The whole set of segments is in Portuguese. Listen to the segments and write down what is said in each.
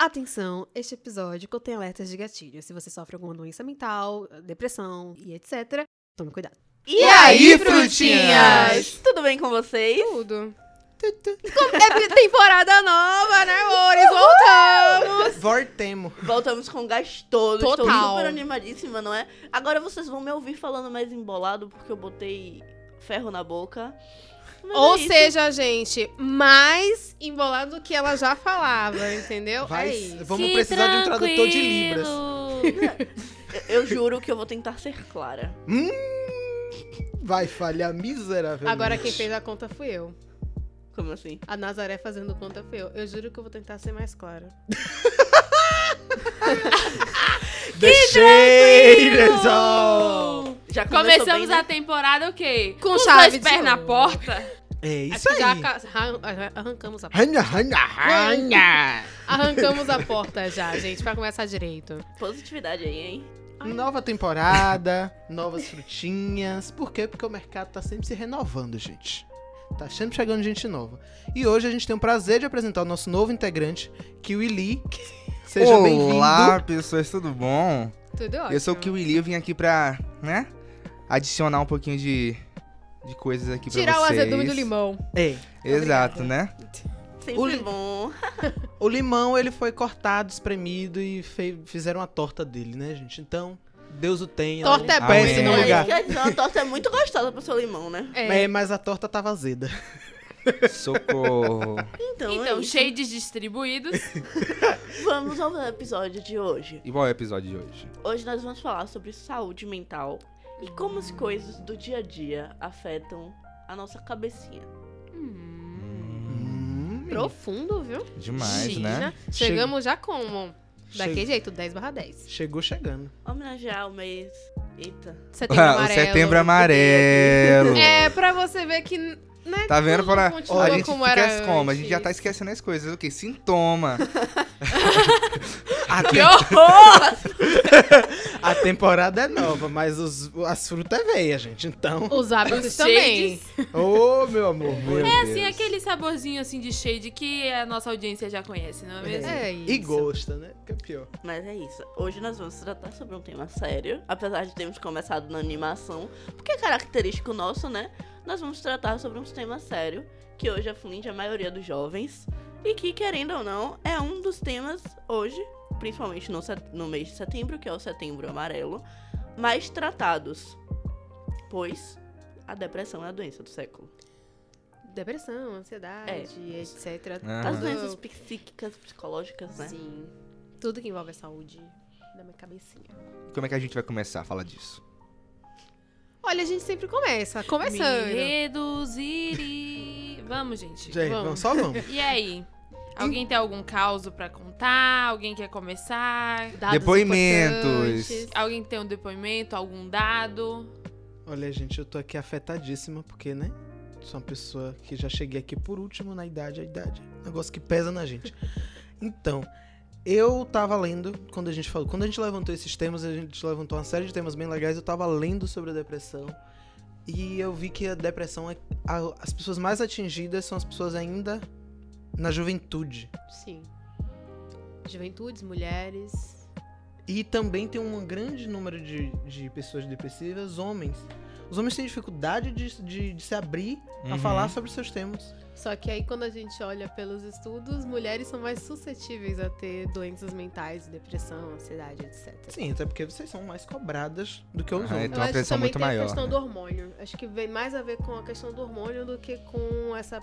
Atenção, este episódio contém alertas de gatilho. Se você sofre alguma doença mental, depressão e etc., tome cuidado. E aí, frutinhas? Tudo bem com vocês? Tudo. É temporada nova, né, amores? Voltamos! Voltemos. Voltamos com gás todo. Estou Total. super animadíssima, não é? Agora vocês vão me ouvir falando mais embolado porque eu botei ferro na boca. Mas Ou é isso. seja, gente, mais embolado do que ela já falava, entendeu? Vai- é isso. vamos Que precisar de um tradutor de Libras. tranquilo. Eu, juro que eu vou tentar ser clara. Vai falhar miseravelmente. Agora quem fez a conta fui eu. Como assim? A Nazaré fazendo conta fui eu. Eu juro que eu vou tentar ser mais clara. The Shaders all. Já Começamos bem, né? a temporada o quê? Com os chave dois de pés na porta. É isso Acho que já aí. arran- arrancamos a Ranha, ranha, ranha. Arrancamos a porta já, gente, pra começar direito. Positividade aí, hein? Nova temporada, novas frutinhas. Por quê? Porque o mercado tá sempre se renovando, gente. Tá sempre chegando gente nova. E hoje a gente tem o prazer de apresentar o nosso novo integrante, Kiwi Seja bem-vindo. Olá, pessoas, tudo bom? Tudo ótimo. Eu sou o Kiwi eu vim aqui pra, né, adicionar um pouquinho de, de coisas aqui pra Tirar o vocês. azedume do limão. É, Exato, Obrigada. né? Sempre O li- bom. o limão ele foi cortado, espremido e fe- fizeram a torta dele, né, gente? Então, Deus o tenha. Torta é bom, Amém. se não Amém. ligar. Quer dizer, uma torta é muito gostosa pro seu limão, né? É. É, mas a torta tava azeda. Socorro. Então, é Então, shades distribuídos. vamos ao episódio de hoje. E qual é o episódio de hoje? Hoje nós vamos falar sobre saúde mental e como as coisas do dia a dia afetam a nossa cabecinha. Hum, Profundo, viu? Demais, China. né? Chegamos já como? Daquele Che- jeito, 10 barra 10. Chegou chegando. Homenagear o mês. Eita. Setembro o amarelo. setembro amarelo. É, pra você ver que, né, Tá vendo? Para... continua A gente como era como? A gente já tá esquecendo as coisas. O quê? Sintoma. A, Que horror! a temporada é nova, mas os, as frutas é veia, gente. Então, Os hábitos Os também. ô meu amor. meu É Deus. assim, aquele saborzinho assim de shade que a nossa audiência já conhece, não é mesmo? É isso. E gosta, né? Que é pior. Mas é isso. Hoje nós vamos tratar sobre um tema sério. Apesar de termos começado na animação. Porque é característico nosso, né? Nós vamos tratar sobre um tema sério. Que hoje aflige a maioria dos jovens. E que, querendo ou não, é um dos temas hoje. Principalmente no, no mês de setembro, que é o setembro amarelo. Mais tratados. Pois a depressão é a doença do século. Depressão, ansiedade, É. etc. Ah. As doenças psíquicas, psicológicas, né? Sim. Tudo que envolve a saúde da minha cabecinha. Como é que a gente vai começar a falar disso? Olha, a gente sempre começa. Começando. Me reduzir e... Vamos, gente. Gente, Vamos. vamos, só vamos. E aí? Alguém tem algum caos pra contar? Alguém quer começar? Dados Depoimentos. importantes. Alguém tem um depoimento, algum dado? Olha, gente, eu tô aqui afetadíssima, porque, né? Sou uma pessoa que já cheguei aqui por último na idade, a idade. Negócio que pesa na gente. Então, eu tava lendo, quando a gente falou, quando a gente levantou esses temas, a gente levantou uma série de temas bem legais, eu tava lendo sobre a depressão. E eu vi que a depressão é. a- as pessoas mais atingidas são as pessoas ainda na juventude. Sim. Juventudes, mulheres. E também tem um grande número de, de pessoas depressivas, homens. Os homens têm dificuldade de, de, de se abrir a Uhum. falar sobre seus temas. Só que aí, quando a gente olha pelos estudos, mulheres são mais suscetíveis a ter doenças mentais, depressão, ansiedade, etc. Sim, até porque vocês são mais cobradas do que os Ah, homens. então Eu a acho que pressão também muito tem maior. a questão do hormônio. Acho que vem mais a ver com a questão do hormônio do que com essa,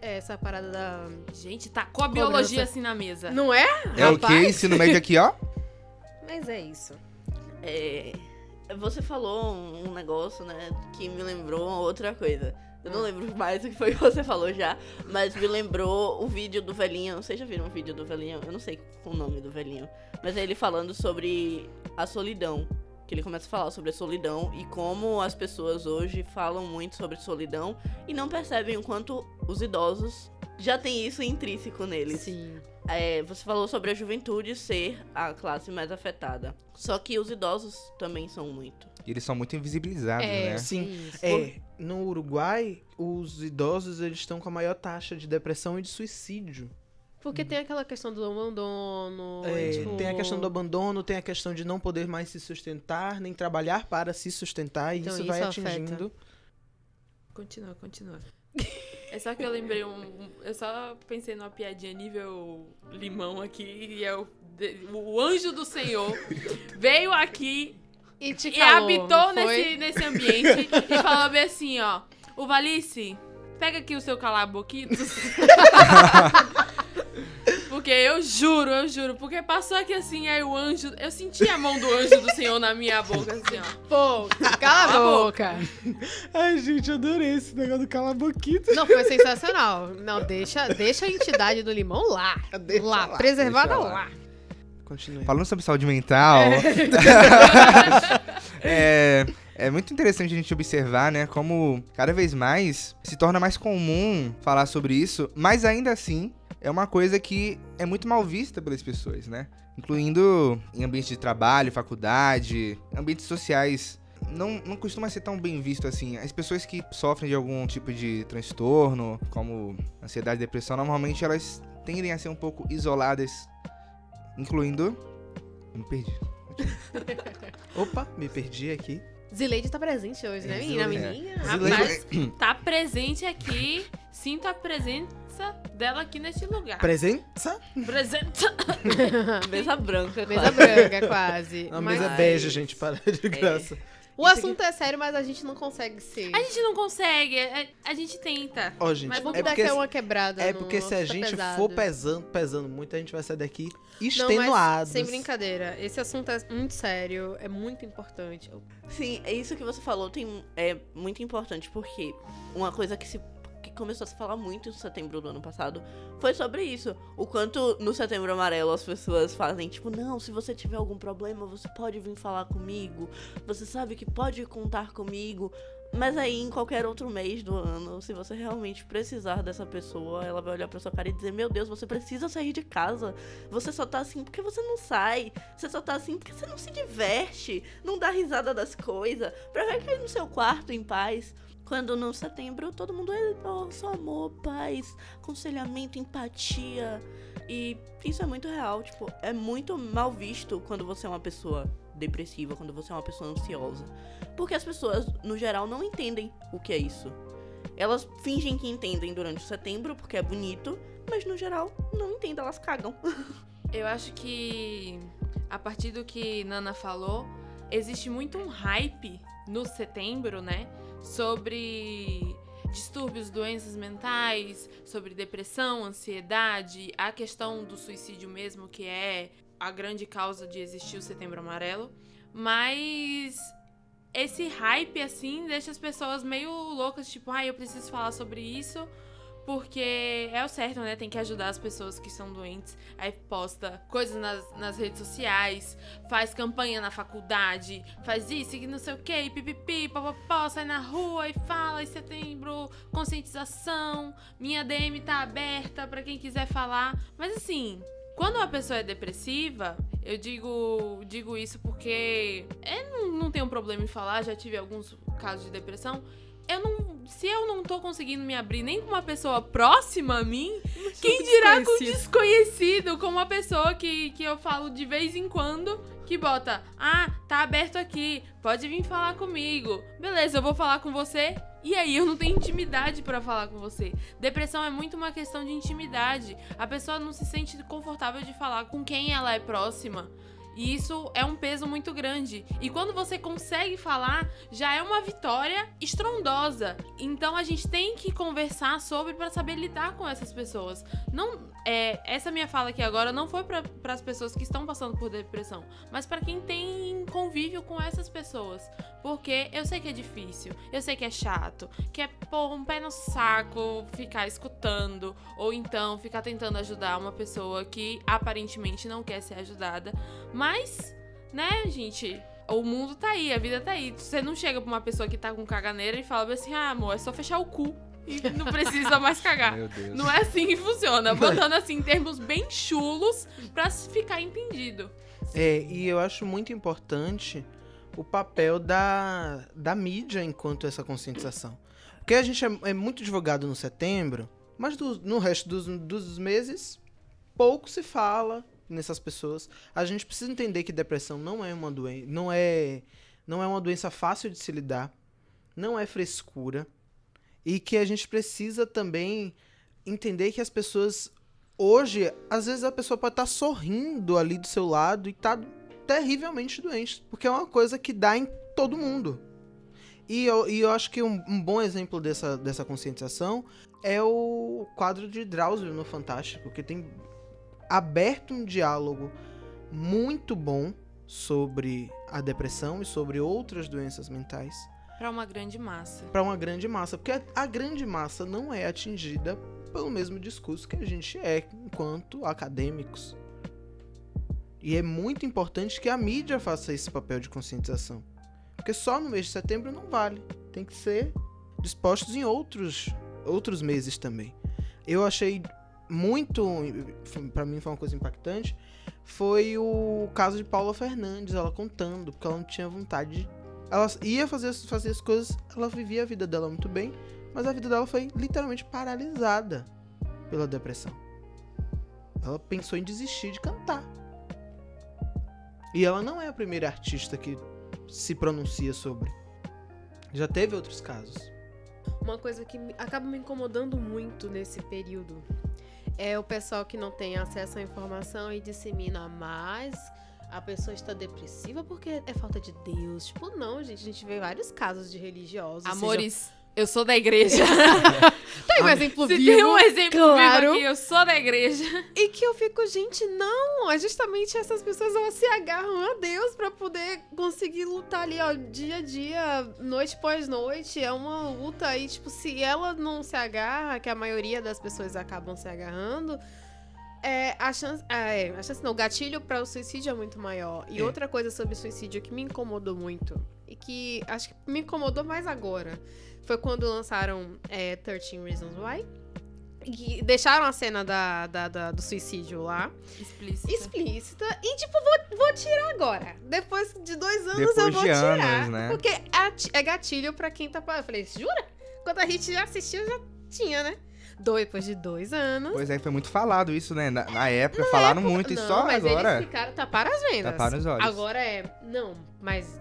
essa parada da. Gente, tacou a Cobrança. biologia assim na mesa. Não é? É o Rapaz? quê? Ensino médio aqui, ó. Mas é isso. É, você falou um um negócio, né, que me lembrou outra coisa. Eu não lembro mais o que foi que você falou já, mas me lembrou o vídeo do velhinho. Vocês já viram o vídeo do velhinho? Eu não sei o nome do velhinho. Mas é ele falando sobre a solidão. Que ele começa a falar sobre a solidão e como as pessoas hoje falam muito sobre solidão e não percebem o quanto os idosos já têm isso intrínseco neles. Sim. É, você falou sobre a juventude ser a classe mais afetada. Só que os idosos também são muito. Eles são muito invisibilizados, É, né? Sim. É, no Uruguai, os idosos eles estão com a maior taxa de depressão e de suicídio Porque tem aquela questão do abandono. É, tipo, Tem a questão do abandono, tem a questão de não poder mais se sustentar, nem trabalhar para se sustentar, e Então, isso isso vai afeta. atingindo. Continua, continua. É só que eu lembrei um. um- Eu só pensei numa piadinha nível limão aqui e é o, de- o anjo do Senhor veio aqui E te e calou, habitou não foi? nesse, nesse ambiente e falou bem assim, ó. O Valice, pega aqui o seu calaboquitos. Porque eu juro, eu juro. Porque passou aqui assim, aí o anjo. Eu senti a mão do anjo do Senhor na minha boca, assim, ó. Pô, cala a boca. Ai, gente, adorei esse negócio do calaboquito. Não, foi sensacional. Não, deixa, deixa a entidade do limão lá. Deixa lá, lá, preservada lá. lá. Continue. Falando sobre saúde mental, é, é muito interessante a gente observar, né, como cada vez mais se torna mais comum falar sobre isso, mas ainda assim é uma coisa que é muito mal vista pelas pessoas, né? Incluindo em ambiente de trabalho, faculdade, ambientes sociais. Não, não costuma ser tão bem visto assim. As pessoas que sofrem de algum tipo de transtorno, como ansiedade e depressão, normalmente elas tendem a ser um pouco isoladas, incluindo. Me perdi. Opa, me perdi aqui. Zileide tá presente hoje, né, É, menina? Zileide. Menina. Rapaz, tá presente aqui. Sinto a presença dela aqui nesse lugar. Presença? Presença. Mesa branca, Mesa quase. branca, quase. Não, Mas mesa bege, gente, para de graça. o assunto é sério, mas a gente não consegue ser. A gente não consegue, a, a gente tenta. Ó, gente, Mas Vamos é dar porque, aqui uma quebrada. é no porque se a gente pesado. for pesando, pesando muito, a gente vai sair daqui extenuados. sem brincadeira. Esse assunto é muito sério, é muito importante. Sim, é isso que você falou tem, é muito importante, porque uma coisa que se que começou a se falar muito em setembro do ano passado foi sobre isso. O quanto no setembro amarelo as pessoas fazem, tipo, não, se você tiver algum problema, você pode vir falar comigo. Você sabe que pode contar comigo. Mas aí, em qualquer outro mês do ano, se você realmente precisar dessa pessoa, ela vai olhar pra sua cara e dizer: Meu Deus, você precisa sair de casa. Você só tá assim porque você não sai. Você só tá assim porque você não se diverte. Não dá risada das coisas. Pra ficar no seu quarto em paz. Quando no setembro todo mundo é só amor, paz, aconselhamento, empatia. E isso é muito real. Tipo, é muito mal visto quando você é uma pessoa depressiva, quando você é uma pessoa ansiosa. Porque as pessoas, no geral, não entendem o que é isso. Elas fingem que entendem durante o setembro, porque é bonito, mas no geral, não entendem, elas cagam. Eu acho que a partir do que Nana falou, existe muito um hype no setembro, né? Sobre distúrbios, doenças mentais, sobre depressão, ansiedade, a questão do suicídio mesmo, que é a grande causa de existir o setembro amarelo. Mas esse hype, assim, deixa as pessoas meio loucas, tipo, ai, eu preciso falar sobre isso. Porque é o certo, né? Tem que ajudar as pessoas que são doentes. Aí posta coisas nas, nas redes sociais, faz campanha na faculdade, faz isso e não sei o que, pipipi, papapó, sai na rua e fala em setembro, conscientização, minha DM tá aberta pra quem quiser falar. Mas assim, quando uma pessoa é depressiva, eu digo, digo isso porque eu não, não tenho problema em falar, já tive alguns casos de depressão. Eu não, se eu não tô conseguindo me abrir nem com uma pessoa próxima a mim, quem dirá com um desconhecido, com uma pessoa que, que eu falo de vez em quando, que bota, ah, tá aberto aqui, pode vir falar comigo. Beleza, eu vou falar com você. E aí eu não tenho intimidade pra falar com você. Depressão é muito uma questão de intimidade. A pessoa não se sente confortável de falar com quem ela é próxima. E isso é um peso muito grande. E quando você consegue falar, já é uma vitória estrondosa. Então a gente tem que conversar sobre para saber lidar com essas pessoas. Não, é, essa minha fala aqui agora não foi para as pessoas que estão passando por depressão, mas para quem tem convívio com essas pessoas. Porque eu sei que é difícil, eu sei que é chato, que é pôr um pé no saco ficar escutando, ou então ficar tentando ajudar uma pessoa que aparentemente não quer ser ajudada. Mas, né, gente, o mundo tá aí, a vida tá aí. Você não chega pra uma pessoa que tá com caganeira e fala assim: ah, amor, é só fechar o cu e não precisa mais cagar. Meu Deus. Não é assim que funciona. Botando assim em termos bem chulos pra ficar entendido. É, e eu acho muito importante o papel da, da mídia enquanto essa conscientização. Porque a gente é, é muito divulgado no setembro, mas do- no resto dos, dos meses pouco se fala nessas pessoas. A gente precisa entender que depressão não é uma doença, não é, não é uma doença fácil de se lidar, não é frescura e que a gente precisa também entender que as pessoas hoje, às vezes a pessoa pode estar sorrindo ali do seu lado e tá terrivelmente doente, porque é uma coisa que dá em todo mundo. E eu, e eu acho que um, um bom exemplo dessa, dessa conscientização é o quadro de Drauzio no Fantástico, que tem aberto um diálogo muito bom sobre a depressão e sobre outras doenças mentais Pra uma grande massa. para uma grande massa, porque a, a grande massa não é atingida pelo mesmo discurso que a gente é enquanto acadêmicos. E é muito importante que a mídia faça esse papel de conscientização. Porque só no mês de setembro não vale. Tem que ser dispostos em outros, outros meses também. Eu achei muito, Pra mim foi uma coisa impactante, foi o caso de Paula Fernandes, ela contando, porque ela não tinha vontade de... Ela ia fazer, fazer as coisas, ela vivia a vida dela muito bem, mas a vida dela foi literalmente paralisada pela depressão. Ela pensou em desistir de cantar. E ela não é a primeira artista que se pronuncia sobre. Já teve outros casos. Uma coisa que me- acaba me incomodando muito nesse período é o pessoal que não tem acesso à informação e dissemina mais. A pessoa está depressiva porque é falta de Deus. Tipo, não, gente. A gente vê vários casos de religiosos. seja- Amores, eu sou da igreja. Tem um exemplo Se vivo. tem um exemplo claro. vivo aqui, eu sou da igreja. E que eu fico, gente, não, é justamente essas pessoas elas se agarram a Deus pra poder conseguir lutar ali, ó, dia a dia, noite após noite. É uma luta aí, tipo, se ela não se agarra, que a maioria das pessoas acabam se agarrando, é, a chance, é, a chance não, o gatilho para o suicídio é muito maior. E É. outra coisa sobre suicídio que me incomodou muito, e que acho que me incomodou mais agora, foi quando lançaram é, 13 Reasons Why. E deixaram a cena da, da- da- do suicídio lá, Explícito. explícita, e tipo, vou, vou tirar agora. Depois de dois anos eu Depois vou de tirar. anos, né? Porque é é gatilho pra quem tá. Eu falei, jura? Quando a gente já assistiu, já tinha, né? Depois de dois anos. Pois é, foi muito falado isso, né? Na, na época falaram muito e não, só mas agora. eles ficaram taparam as vendas. Taparam os olhos. Agora é. Não, mas.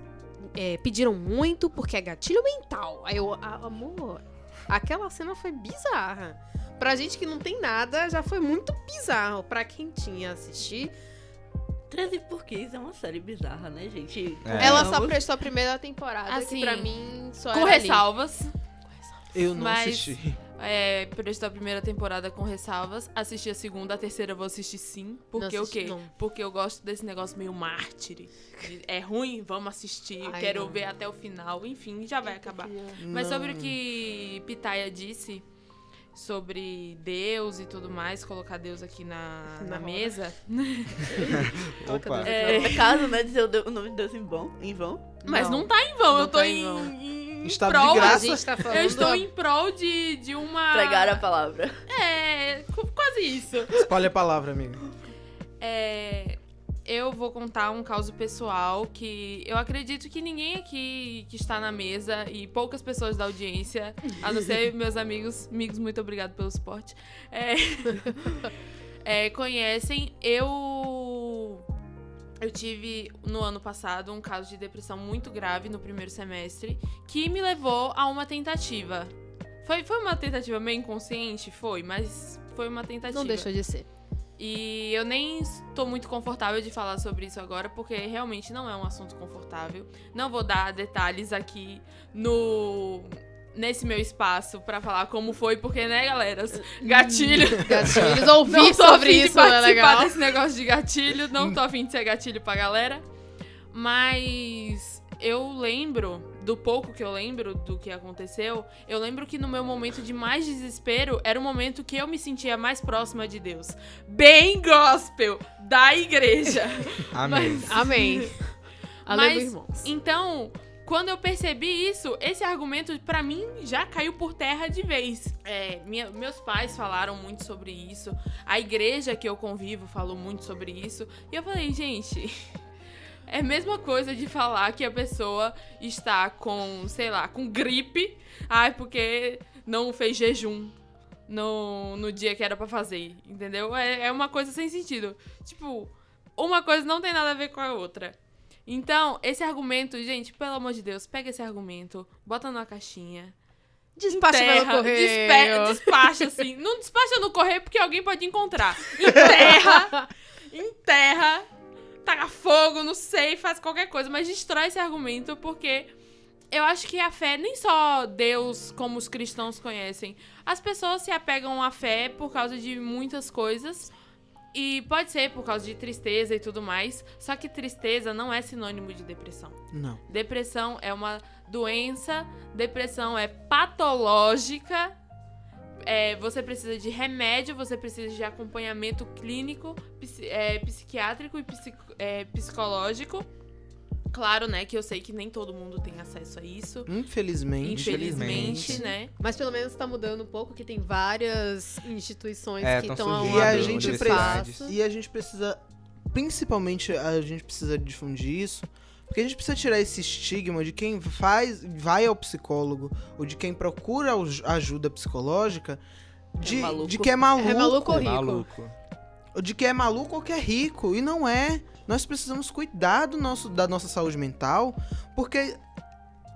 É, pediram muito porque é gatilho mental. Aí eu. a- amor, aquela cena foi bizarra. Pra gente que não tem nada, já foi muito bizarro. Pra quem tinha assistir, 13 por 15 é uma série bizarra, né, gente? É. ela só prestou a primeira temporada, Assim, que pra mim só Com era ali. ressalvas. Eu não Mas- assisti. É, prestou a primeira temporada com ressalvas. Assisti a segunda, a terceira eu vou assistir sim. Porque Não o quê? não. Porque eu gosto desse negócio meio mártire. De- É ruim? Vamos assistir. Ai, Quero não. ver até o final. Enfim, já vai acabar. Mas sobre o que Pitaya disse sobre Deus e tudo mais, colocar Deus aqui na, Na mesa. Opa. É, É caso, né, dizer o nome de Deus em vão. Em vão. mas Não. não tá em vão, Não eu tô tá em em. Em, Estado de prol. A graça. gente tá falando. Eu estou em prol de, de uma. Pregar a palavra. É, qu- quase isso. Espalha a palavra, amigo. É, eu vou contar um caso pessoal que eu acredito que ninguém aqui que está na mesa e poucas pessoas da audiência, a não ser meus amigos, amigos, muito obrigado pelo suporte, é, é, conhecem. Eu eu tive no ano passado um caso de depressão muito grave no primeiro semestre que me levou a uma tentativa. Foi, foi uma tentativa meio inconsciente? Foi, mas foi uma tentativa. Não deixou de ser. E eu nem estou muito confortável de falar sobre isso agora, porque realmente não é um assunto confortável. Não vou dar detalhes aqui no nesse meu espaço pra falar como foi, porque, né, galera? Gatilho. Gatilhos, a sobre isso é participar legal. desse negócio de gatilho. Não tô afim de ser gatilho pra galera. Mas eu lembro, do pouco que eu lembro do que aconteceu, eu lembro que no meu momento de mais desespero era o momento que eu me sentia mais próxima de Deus. Bem gospel da igreja. Amém. Amém. Aleluia, Mas, irmãos. Então, quando eu percebi isso, esse argumento pra mim já caiu por terra de vez. É, minha- meus pais falaram muito sobre isso, a igreja que eu convivo falou muito sobre isso, e eu falei, gente. É a mesma coisa de falar que a pessoa está com, sei lá, com gripe. Ai, porque não fez jejum. no, no dia que era pra fazer, entendeu? É, é uma coisa sem sentido. Tipo, uma coisa não tem nada a ver com a outra. Então, esse argumento, gente, pelo amor de Deus, pega esse argumento, bota numa caixinha. Despacha pelo enterra, correio. despe- despacha, assim. Não despacha no correio porque alguém pode encontrar. Enterra, enterra, taca fogo, não sei, faz qualquer coisa, mas destrói esse argumento porque eu acho que a fé nem só Deus como os cristãos conhecem. As pessoas se apegam à fé por causa de muitas coisas. E pode ser por causa de tristeza e tudo mais. Só que tristeza não é sinônimo de depressão. Não. Depressão é uma doença, depressão é patológica. É, você precisa de remédio, você precisa de acompanhamento clínico, é, psiquiátrico e psico- é, psicológico. Claro, né, que eu sei que nem todo mundo tem acesso a isso. Infelizmente. Infelizmente, infelizmente. né? Mas pelo menos tá mudando um pouco, que tem várias instituições É, que tão estão surgindo E a abrindo gente universidades. espaço. E a gente precisa, principalmente a gente precisa difundir isso, porque a gente precisa tirar esse estigma de quem faz, vai ao psicólogo ou de quem procura aj- ajuda psicológica de, maluco. de que é maluco, É maluco ou rico? Maluco. ou de que é maluco ou que é rico e não é. Nós precisamos cuidar do nosso, da nossa saúde mental, porque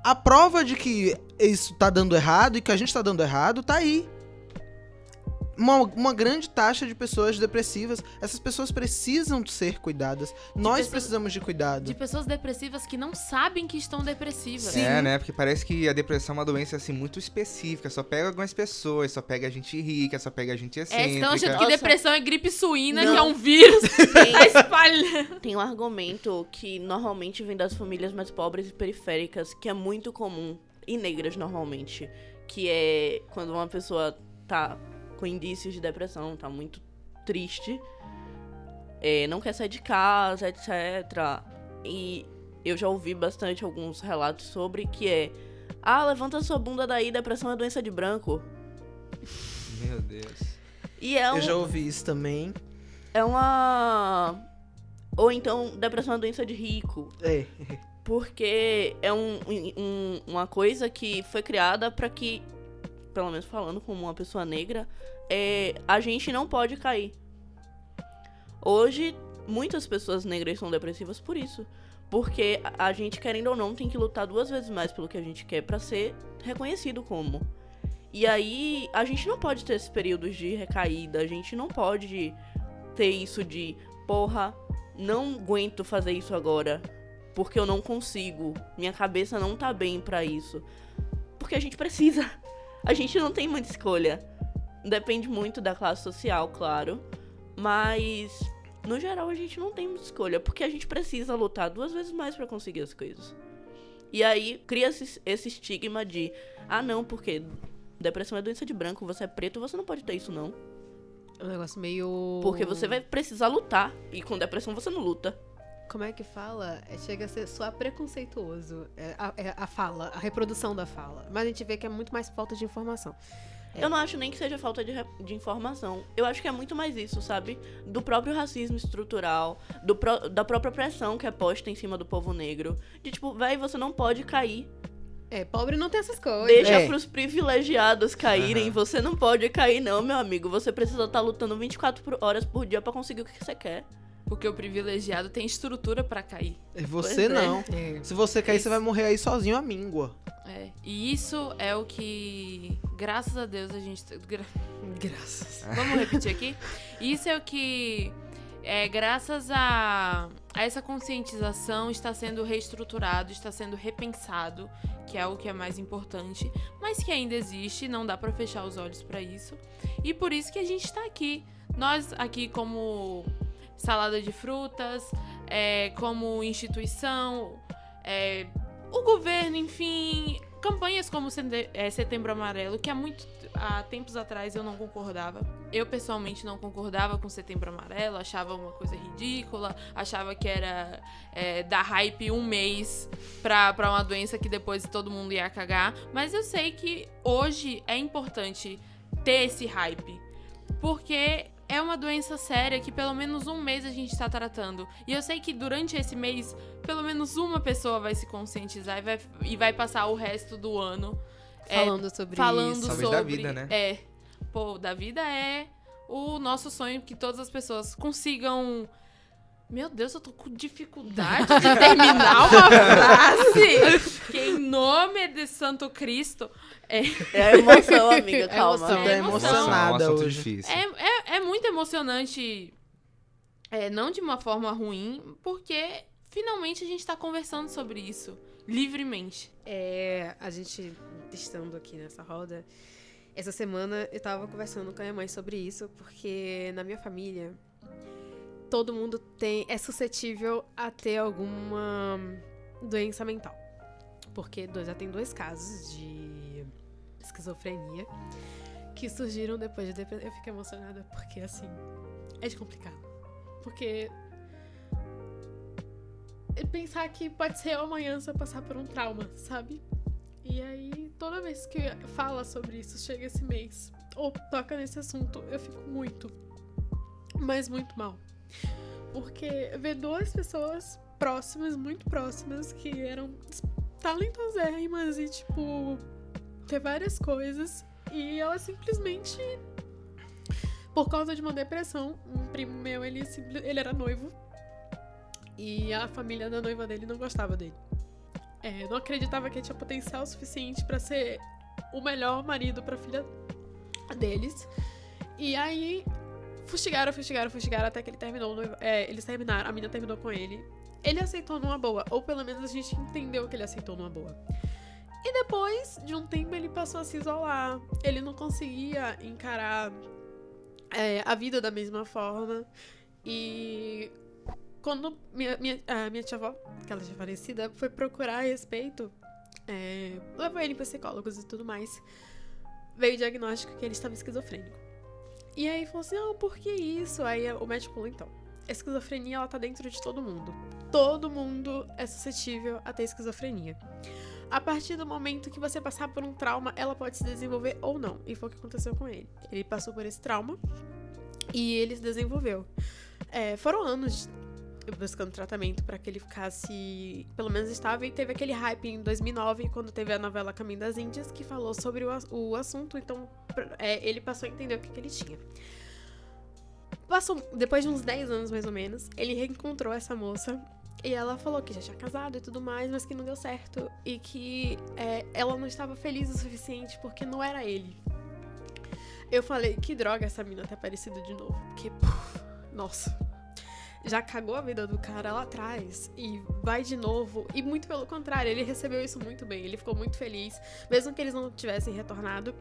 a prova de que isso tá dando errado e que a gente tá dando errado tá aí. Uma, uma grande taxa de pessoas depressivas. Essas pessoas precisam ser cuidadas. Nós pessoas- precisamos de cuidado. De pessoas depressivas que não sabem que estão depressivas. Sim. É, né? Porque parece que a depressão é uma doença assim muito específica, só pega algumas pessoas, só pega a gente rica, só pega a gente É, excêntrica. estão achando que depressão é gripe suína, Não. que é um vírus. tá Tem, espalhando. tem um argumento que normalmente vem das famílias mais pobres e periféricas, que é muito comum, e negras normalmente, que é quando uma pessoa tá com indícios de depressão, tá muito triste, é, não quer sair de casa, etc. E eu já ouvi bastante alguns relatos sobre que é ah, levanta sua bunda daí, depressão é doença de branco. Meu Deus. E é, um, Eu já ouvi isso também. é uma. Ou então, depressão é doença de rico. É. Porque é um, um- uma coisa que foi criada pra que, pelo menos falando como uma pessoa negra, é, a gente não pode cair. Hoje, muitas pessoas negras são depressivas por isso. Porque a, gente, querendo ou não, tem que lutar duas vezes mais pelo que a gente quer pra ser reconhecido como. E aí, a gente não pode ter esses períodos de recaída, a gente não pode ter isso de, porra, não aguento fazer isso agora porque eu não consigo. Minha cabeça não tá bem pra isso. Porque a gente precisa. A gente não tem muita escolha. Depende muito da classe social, claro. Mas no geral a gente não tem muita escolha, porque a gente precisa lutar duas vezes mais pra conseguir as coisas. E aí cria esse, esse estigma de, ah não, porque depressão é doença de branco, você é preto, você não pode ter isso não. É um negócio meio. Porque você vai precisar lutar. E com depressão você não luta. Como é que fala? É, chega a ser só preconceituoso. É a, é a fala, a reprodução da fala. Mas a gente vê que é muito mais falta de informação. Eu não acho nem que seja falta de, de informação. Eu acho que é muito mais isso, sabe? Do próprio racismo estrutural, do pró- da própria pressão que é posta em cima do povo negro. De tipo, véi, você não pode cair. É, pobre não tem essas coisas. Deixa É. pros privilegiados caírem. Aham. Você não pode cair, não, meu amigo. Você precisa estar lutando 24 por- horas por dia pra conseguir o que você quer. Porque o privilegiado tem estrutura pra cair. E Você Pois é. não. É. Se você cair, Isso. você vai morrer aí sozinho, a míngua. É. E isso é o que, graças a Deus, a gente. gra- Graças. Vamos repetir aqui? Isso é o que, é, graças a, a essa conscientização, está sendo reestruturado, está sendo repensado, que é o que é mais importante, mas que ainda existe, não dá pra fechar os olhos pra isso. E por isso que a gente tá aqui. Nós aqui como salada de frutas, é, como instituição, é, o governo, enfim, campanhas como é, Setembro Amarelo, que há muito há tempos atrás eu não concordava. Eu pessoalmente não concordava com Setembro Amarelo, achava uma coisa ridícula, achava que era é, dar hype um mês pra, pra uma doença que depois todo mundo ia cagar. Mas eu sei que hoje é importante ter esse hype. Porque é uma doença séria que pelo menos um mês a gente está tratando. E eu sei que durante esse mês, pelo menos uma pessoa vai se conscientizar e vai, e vai passar o resto do ano é, Falando sobre falando isso. Sobre. da vida, né? É. pô, da vida é o nosso sonho que todas as pessoas consigam. Meu Deus, eu tô com dificuldade de terminar uma frase. Que em nome de Santo Cristo. É, É a emoção, amiga, calma. emoção. Tá É emoção. emocionada É um hoje. é, é, é muito emocionante. É, não de uma forma ruim, porque finalmente a gente tá conversando sobre isso livremente. É, a gente estando aqui nessa roda, essa semana eu tava conversando com a minha mãe sobre isso, porque na minha família todo mundo tem é suscetível a ter alguma doença mental. Porque já tem dois casos de esquizofrenia que surgiram depois de depressão. Eu fico emocionada porque assim, é complicado. Porque pensar que pode ser amanhã eu passar por um trauma, sabe? E aí, toda vez que fala sobre isso, chega esse mês, ou toca nesse assunto, eu fico muito, mas muito mal. Porque ver duas pessoas próximas, muito próximas, que eram talentosérrimas e, tipo, ter várias coisas, e ela simplesmente, por causa de uma depressão, um primo meu, ele, ele era noivo, e a família da noiva dele não gostava dele. É, não acreditava que ele tinha potencial suficiente pra ser o melhor marido pra filha deles. E aí, fustigaram, fustigaram, fustigaram até que ele terminou. o noiva- é, eles terminaram, a menina terminou com ele. Ele aceitou numa boa, ou pelo menos a gente entendeu que ele aceitou numa boa. E depois de um tempo ele passou a se isolar. Ele não conseguia encarar é, a vida da mesma forma. E quando minha, minha, a minha tia-avó, que ela já é falecida, foi procurar a respeito, é, levou ele para psicólogos e tudo mais, veio o diagnóstico que ele estava esquizofrênico. E aí falou assim, ah, por que isso? Aí o médico falou, então, a esquizofrenia, ela tá dentro de todo mundo. Todo mundo é suscetível a ter esquizofrenia. A partir do momento que você passar por um trauma, ela pode se desenvolver ou não. E foi o que aconteceu com ele. Ele passou por esse trauma e ele se desenvolveu. É, foram anos buscando tratamento para que ele ficasse pelo menos estável e teve aquele hype em 2009 quando teve a novela Caminho das Índias que falou sobre o, o assunto então é, ele passou a entender o que, que ele tinha. Passou depois de uns 10 anos mais ou menos ele reencontrou essa moça e ela falou que já tinha casado e tudo mais mas que não deu certo e que é, ela não estava feliz o suficiente porque não era ele. Eu falei que droga essa mina ter aparecido de novo porque puf, nossa já cagou a vida do cara lá atrás e vai de novo. E muito pelo contrário, ele recebeu isso muito bem. Ele ficou muito feliz. Mesmo que eles não tivessem retornado,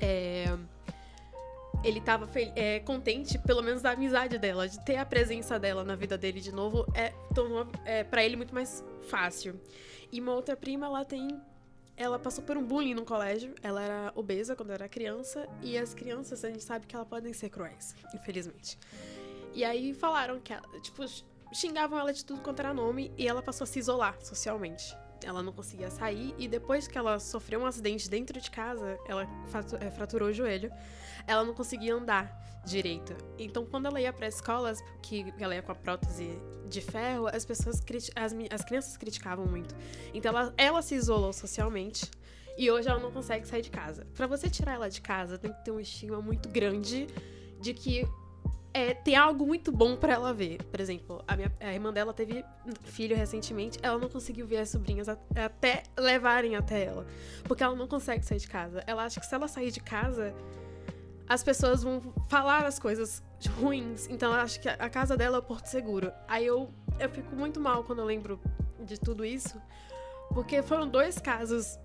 é, ele tava fel- é, contente, pelo menos da amizade dela, de ter a presença dela na vida dele de novo, é, tornou é, para ele muito mais fácil. E uma outra prima, ela tem. Ela passou por um bullying no colégio. Ela era obesa quando era criança. E as crianças, a gente sabe que elas podem ser cruéis, infelizmente. E aí falaram que ela, tipo, xingavam ela de tudo quanto era nome e ela passou a se isolar socialmente. Ela não conseguia sair e depois que ela sofreu um acidente dentro de casa, ela eh, fraturou o joelho, ela não conseguia andar direito. Então, quando ela ia pra escolas, que ela ia com a prótese de ferro, as pessoas, as, as crianças criticavam muito. Então, ela, ela se isolou socialmente e hoje ela não consegue sair de casa. Pra você tirar ela de casa, tem que ter um estigma muito grande de que é, tem algo muito bom pra ela ver. Por exemplo, a, minha, a irmã dela teve filho recentemente, ela não conseguiu ver as sobrinhas até levarem até ela. Porque ela não consegue sair de casa. Ela acha que se ela sair de casa, as pessoas vão falar as coisas ruins. Então ela acha que a a casa dela é o porto seguro. Aí eu, eu fico muito mal quando eu lembro de tudo isso. Porque foram dois casos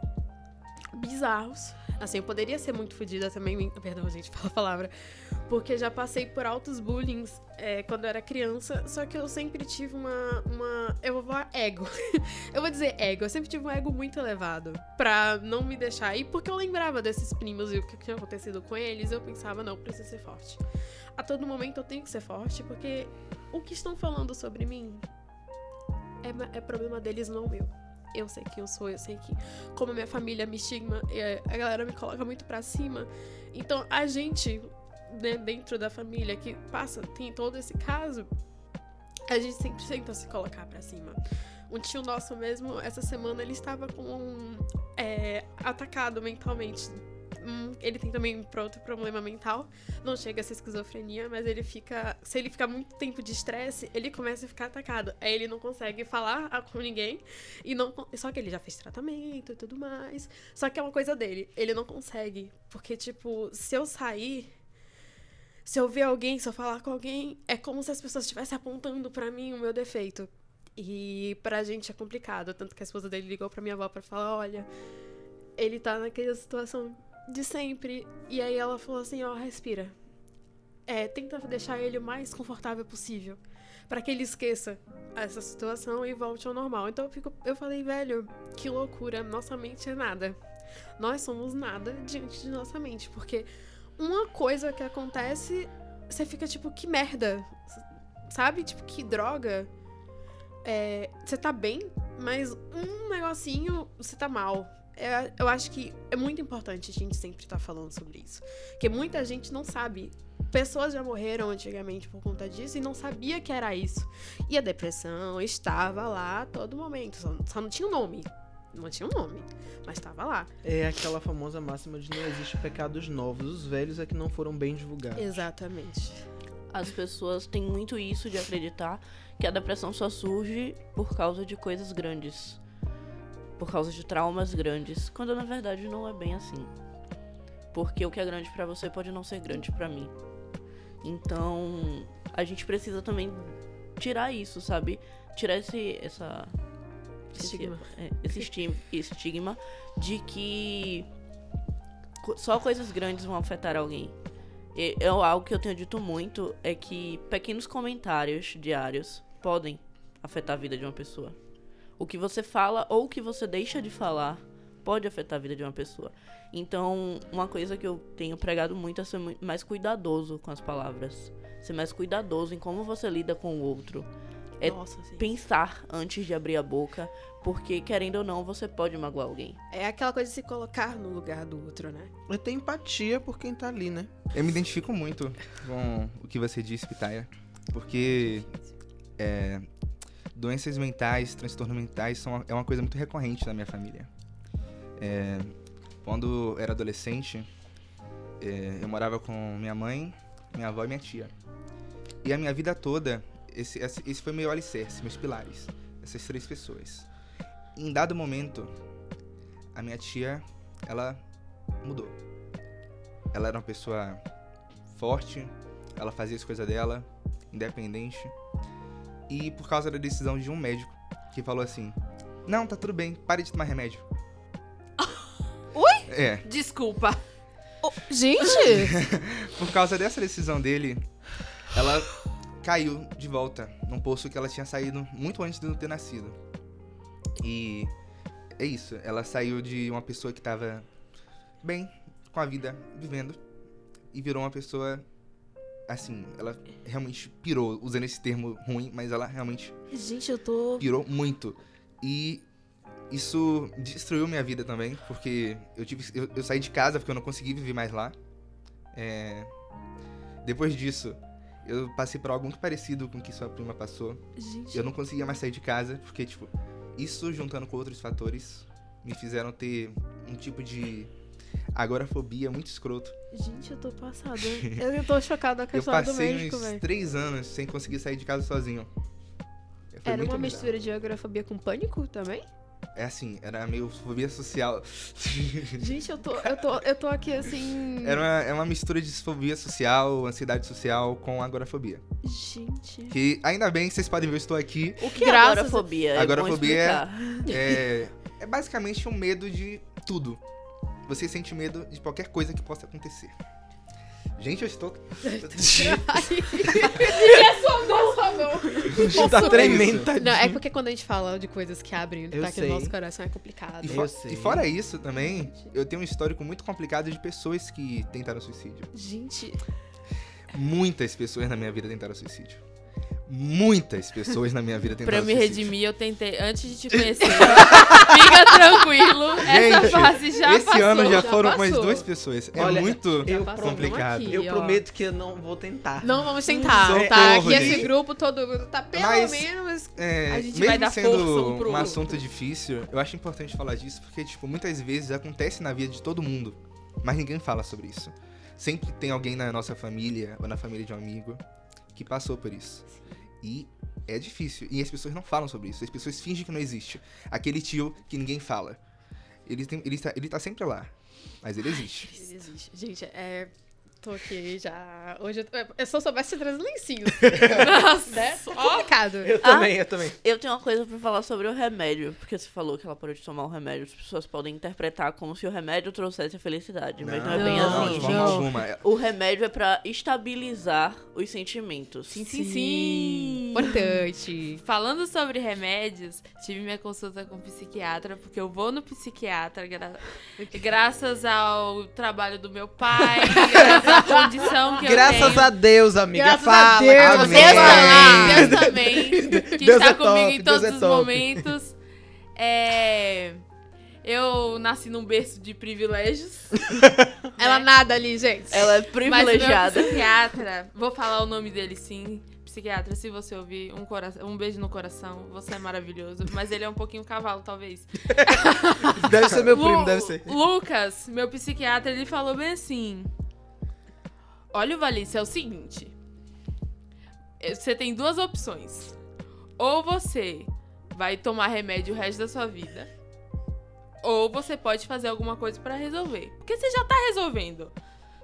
bizarros. Assim, eu poderia ser muito fodida também. Perdão, gente, pela palavra. Porque já passei por altos bullying é, quando eu era criança. Só que eu sempre tive uma. uma eu vou falar ego. eu vou dizer ego. Eu sempre tive um ego muito elevado. Pra não me deixar. E porque eu lembrava desses primos e o que tinha acontecido com eles, eu pensava, não, eu preciso ser forte. A todo momento eu tenho que ser forte, porque o que estão falando sobre mim é, é problema deles, não meu. Eu sei quem eu sou, eu sei que como a minha família me estigma, a galera me coloca muito pra cima. Então a gente, né, dentro da família que passa, tem todo esse caso, a gente sempre tenta se colocar pra cima. Um tio nosso mesmo, essa semana, ele estava com um, é, atacado mentalmente. Hum, ele tem também pronto problema mental. Não chega a ser esquizofrenia, mas ele fica. Se ele ficar muito tempo de estresse, ele começa a ficar atacado. Aí ele não consegue falar ah, com ninguém. E não. Só que ele já fez tratamento e tudo mais. Só que é uma coisa dele. Ele não consegue. Porque, tipo, se eu sair. Se eu ver alguém, se eu falar com alguém, é como se as pessoas estivessem apontando pra mim o meu defeito. E pra gente é complicado. Tanto que a esposa dele ligou pra minha avó pra falar: olha, ele tá naquela situação de sempre. E aí ela falou assim: ó, respira. É, tenta deixar ele o mais confortável possível. Pra que ele esqueça essa situação e volte ao normal. Então eu, fico, eu falei, velho, que loucura. Nossa mente é nada. Nós somos nada diante de nossa mente. Porque uma coisa que acontece, você fica tipo, que merda. Sabe? Tipo, que droga. É, você tá bem, mas um negocinho, você tá mal. É, eu acho que é muito importante a gente sempre estar falando sobre isso. Porque muita gente não sabe. Pessoas já morreram antigamente por conta disso e não sabia que era isso. E a depressão estava lá a todo momento. Só, só não tinha um nome. Não tinha um nome, mas estava lá. É aquela famosa máxima de não existe pecados novos. Os velhos é que não foram bem divulgados. Exatamente. As pessoas têm muito isso de acreditar que a depressão só surge por causa de coisas grandes. Por causa de traumas grandes. Quando na verdade não é bem assim. Porque o que é grande pra você pode não ser grande pra mim. Então, a gente precisa também tirar isso, sabe? Tirar esse essa esse- Estigma. é, esse estigma, estigma de que só coisas grandes vão afetar alguém. É algo que eu tenho dito muito é que pequenos comentários diários podem afetar a vida de uma pessoa. O que você fala ou o que você deixa de falar pode afetar a vida de uma pessoa. Então, uma coisa que eu tenho pregado muito é ser mais cuidadoso com as palavras. Ser mais cuidadoso em como você lida com o outro. É Nossa, sim. Pensar antes de abrir a boca, porque querendo ou não, você pode magoar alguém. É aquela coisa de se colocar no lugar do outro, né? É ter empatia por quem tá ali, né? Eu me identifico muito com o que você disse, Pitaya. Porque é, doenças mentais, transtornos mentais são, é uma coisa muito recorrente na minha família. É, quando era adolescente, é, eu morava com minha mãe, minha avó e minha tia. E a minha vida toda, esse esse foi meu alicerce, meus pilares. Essas três pessoas. Em dado momento, a minha tia, ela mudou. Ela era uma pessoa forte, ela fazia as coisas dela, independente. E por causa da decisão de um médico que falou assim: Não, tá tudo bem, pare de tomar remédio. Oi? É, Desculpa. Gente! por causa dessa decisão dele, ela caiu de volta num poço que ela tinha saído muito antes de eu ter nascido. E é isso, ela saiu de uma pessoa que tava bem com a vida, vivendo, e virou uma pessoa assim, ela realmente pirou, usando esse termo ruim, mas ela realmente Gente, eu tô. pirou muito. E isso destruiu minha vida também, porque eu tive eu, eu saí de casa porque eu não consegui viver mais lá. É, Depois disso, eu passei por algo muito parecido com o que sua prima passou. Gente. Eu não conseguia mais sair de casa, porque, tipo, isso juntando com outros fatores me fizeram ter um tipo de agorafobia muito escroto. Gente, eu tô passada. Eu eu tô chocada com a Eu história do passei médico, uns velho. três anos sem conseguir sair de casa sozinho. Foi Era uma bizarro. mistura de agorafobia com pânico também? É assim, era meio fobia social. Gente, eu tô, eu tô, eu tô aqui assim. Era uma, é uma mistura de fobia social, ansiedade social com agorafobia. Gente. Que ainda bem que vocês podem ver, eu estou aqui. O que Graças é agorafobia? É Agorafobia é-. É, é basicamente um medo de tudo. Você sente medo de qualquer coisa que possa acontecer. Gente, eu estou. é sua mão, sua mão. tá tremendo, Não, é porque quando a gente fala de coisas que abrem o ataque no sei. nosso coração é complicado. E, Eu fo- sei. e fora isso também, eu tenho um histórico muito complicado de pessoas que tentaram suicídio. Gente, Muitas pessoas na minha vida tentaram suicídio. Muitas pessoas na minha vida Pra tentaram eu me suicídio. redimir, eu tentei antes de te conhecer. Fica tranquilo, essa Gente, fase já Esse passou. ano já, já foram mais passou. duas pessoas. É Olha, muito eu complicado. aqui. Eu ó. prometo que eu não vou tentar. não vamos tentar, Socorro, tá? Aqui gente. esse grupo todo mundo tá pelo Mas- menos. É, A gente mesmo vai dar sendo força um pro um assunto difícil, eu acho importante falar disso porque, tipo, muitas vezes acontece na vida de todo mundo mas ninguém fala sobre isso. Sempre tem alguém na nossa família ou na família de um amigo que passou por isso. E é difícil. E as pessoas não falam sobre isso. As pessoas fingem que não existe. Aquele tio que ninguém fala. Ele, tem, ele, tá, ele tá sempre lá. Mas ele existe. Ele existe. Gente, é. Tô aqui já. Hoje eu, eu só soubesse trazer lencinhos. Nossa, né? Complicado. Eu Ah. também, eu também. Eu tenho uma coisa pra falar sobre o remédio, porque você falou que ela parou de tomar o remédio. As pessoas podem interpretar como se o remédio trouxesse a felicidade, mas não, é bem Não, assim. de forma não. É- O remédio é pra estabilizar os sentimentos. Sim, sim, sim. Importante. Falando sobre remédios, tive minha consulta com o psiquiatra, porque eu vou no psiquiatra gra- graças ao trabalho do meu pai, graças à condição que eu Graças tenho. a Deus, amiga. Graças a Fala. Deus, Amém. Deus tá lá, Amém. Deus também, que Deus está é comigo top, em todos Deus é os top. momentos. É, Eu nasci num berço de privilégios. Ela nada ali, gente. Ela é Mas o meu privilegiada. psiquiatra, vou falar o nome dele sim. Psiquiatra, se você ouvir, um, cora- um beijo no coração, você é maravilhoso. Mas ele é um pouquinho cavalo, talvez. Deve ser meu primo, Lu- deve ser. Lucas, meu psiquiatra, ele falou bem assim: Olha, Valícia, é o seguinte. Você tem duas opções. Ou você vai tomar remédio o resto da sua vida. Ou você pode fazer alguma coisa pra resolver. Porque você já tá resolvendo.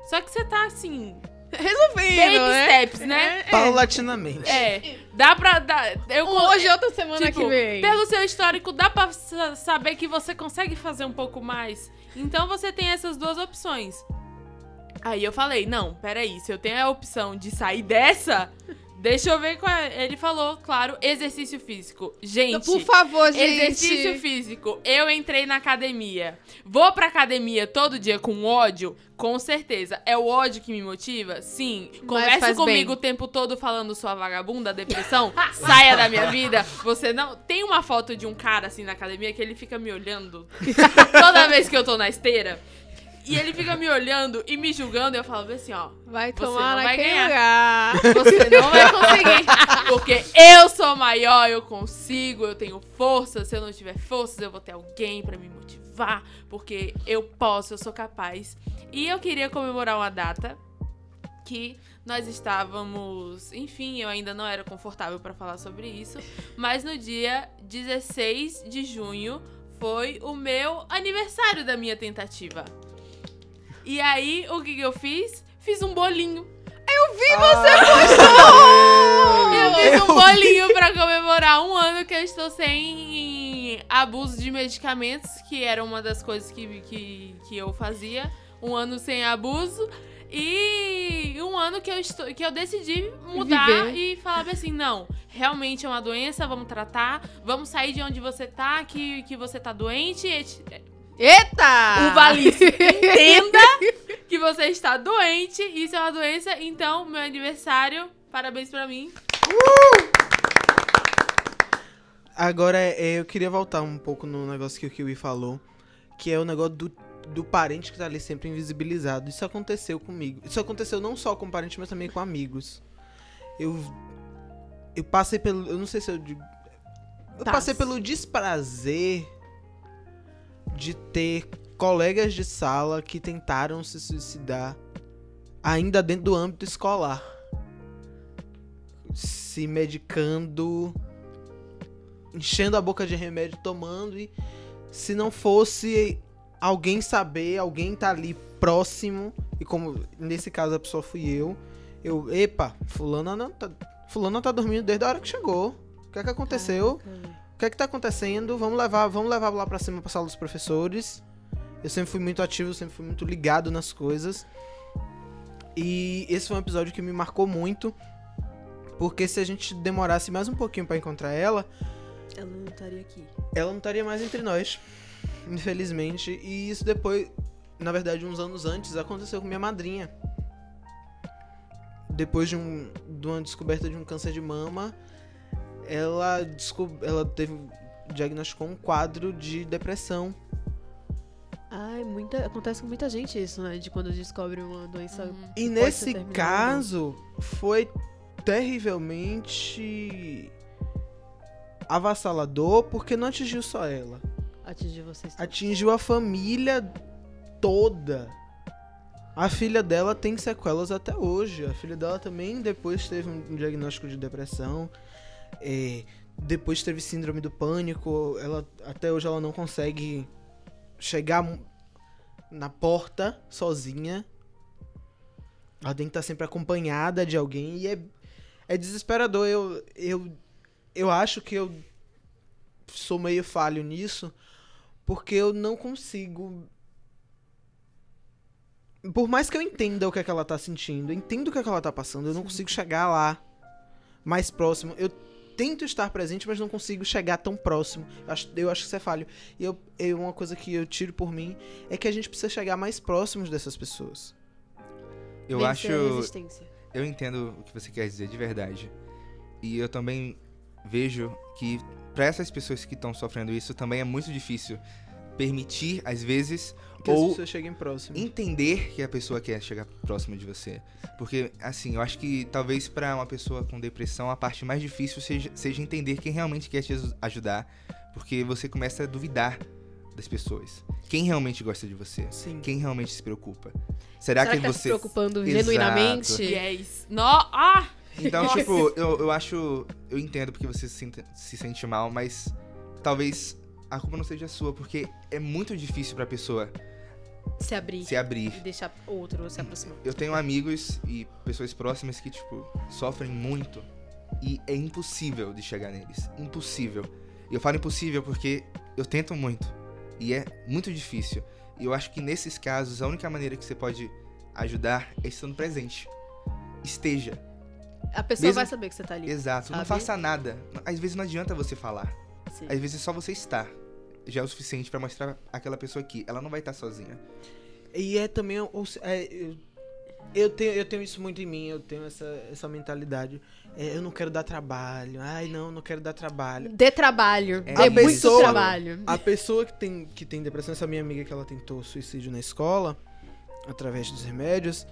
Só que você tá assim. Resolvendo, Baby né? steps, né? Paulatinamente. É. Dá pra. Dar, eu, Hoje, outra semana Tipo, que vem. Pelo seu histórico, dá pra sa- saber que você consegue fazer um pouco mais. Então você tem essas duas opções. Aí eu falei, não, peraí, se eu tenho a opção de sair dessa, deixa eu ver qual é. Ele falou, claro, exercício físico. Gente. Por favor, gente. Exercício físico. Eu entrei na academia. Vou pra academia todo dia com ódio? Com certeza. É o ódio que me motiva? Sim. Conversa comigo bem. o tempo todo falando sua vagabunda, depressão. saia da minha vida. Você não. Tem uma foto de um cara assim na academia que ele fica me olhando toda vez que eu tô na esteira. E ele fica me olhando e me julgando. E eu falo assim, ó. Vai Você tomar não vai ganhar. lugar. Você não vai conseguir. Porque eu sou maior, eu consigo, eu tenho força. Se eu não tiver forças, eu vou ter alguém pra me motivar. Porque eu posso, eu sou capaz. E eu queria comemorar uma data que nós estávamos. Enfim, eu ainda não era confortável pra falar sobre isso. Mas no dia 16 de junho foi o meu aniversário da minha tentativa. E aí, o que, que eu fiz? Fiz um bolinho. Eu fiz um bolinho pra comemorar um ano que eu estou sem abuso de medicamentos, que era uma das coisas que, que, que eu fazia. Um ano sem abuso. E um ano que eu, estou, que eu decidi mudar Viver. e falar assim, não, realmente é uma doença, vamos tratar, vamos sair de onde você tá, que, que você tá doente. Eita! o Valice entenda que você está doente, isso é uma doença, então, meu aniversário, parabéns pra mim. Agora, é, eu queria voltar um pouco no negócio que o Kiwi falou, que é o negócio do, do parente que tá ali sempre invisibilizado. Isso aconteceu comigo. Isso aconteceu não só com parente, mas também com amigos. Eu eu passei pelo, eu não sei se eu digo, eu Tá. passei pelo desprazer de ter colegas de sala que tentaram se suicidar ainda dentro do âmbito escolar. Se medicando, enchendo a boca de remédio, tomando e se não fosse alguém saber, alguém tá ali próximo, e como nesse caso a pessoa fui eu, eu, epa, fulana não tá, fulana tá dormindo desde a hora que chegou. O que é que aconteceu? O que é que tá acontecendo? Vamos levar, vamos levar lá pra cima pra sala dos professores. Eu sempre fui muito ativo, sempre fui muito ligado nas coisas. E esse foi um episódio que me marcou muito, porque se a gente demorasse mais um pouquinho pra encontrar ela, Ela não estaria aqui. ela não estaria mais entre nós, infelizmente. E isso depois, na verdade, uns anos antes, aconteceu com minha madrinha. Depois de, um, de uma descoberta de um câncer de mama, ela, descob... ela teve diagnosticou um quadro de depressão. Ai, muita, acontece com muita gente isso, né? De quando descobre uma doença. Uhum. E nesse caso, foi terrivelmente avassalador porque não atingiu só ela. Atingir vocês. todos. atingiu a família toda. A filha dela tem sequelas até hoje. A filha dela também depois teve um diagnóstico de depressão. É, depois teve síndrome do pânico. Ela até hoje ela não consegue chegar na porta sozinha. Ela tem que estar sempre acompanhada de alguém e é, é desesperador. Eu, eu, eu acho que eu sou meio falho nisso porque eu não consigo por mais que eu entenda o que, é que ela tá sentindo, eu entendo o que, é que ela tá passando, eu não consigo chegar lá mais próximo. Eu tento estar presente, mas não consigo chegar tão próximo. Eu acho, eu acho que isso é falho. E eu, eu- uma coisa que eu tiro por mim é que a gente precisa chegar mais próximos dessas pessoas. Eu Vencer a acho. resistência. Eu entendo o que você quer dizer de verdade. E eu também vejo que para essas pessoas que estão sofrendo isso também é muito difícil permitir, às vezes, Que as ou pessoas cheguem próximo. entender que a pessoa quer chegar próximo de você. Porque, assim, eu acho que talvez pra uma pessoa com depressão a parte mais difícil seja, seja entender quem realmente quer te aju- ajudar. Porque você começa a duvidar das pessoas. Quem realmente gosta de você? Sim. Quem realmente se preocupa? Será, Será que, que tá se você. preocupando Exato. genuinamente? Yes. No... Ah! Então, Nossa. tipo, eu, eu acho. Eu entendo porque você se sente, se sente mal, mas talvez a culpa não seja sua, porque é muito difícil pra pessoa Se abrir se abrir. e deixar outro se aproximar. Eu tenho amigos e pessoas próximas que, tipo, sofrem muito e é impossível de chegar neles. Impossível. E eu falo impossível porque eu tento muito e é muito difícil. E eu acho que nesses casos a única maneira que você pode ajudar é estando presente. Esteja. A pessoa Mesmo- vai saber que você tá ali. Exato. Não Sabe? faça nada. Às vezes não adianta você falar. Sim. Às vezes só você estar já é o suficiente pra mostrar aquela pessoa que ela não vai estar sozinha. E é também. é, eu, eu tenho, eu tenho isso muito em mim, eu tenho essa, essa mentalidade. É, eu não quero dar trabalho. Ai, não, não quero dar trabalho. Dê trabalho. É Dê A muito pessoa- trabalho. A pessoa que tem, que tem depressão, essa minha amiga que ela tentou suicídio na escola, através dos remédios,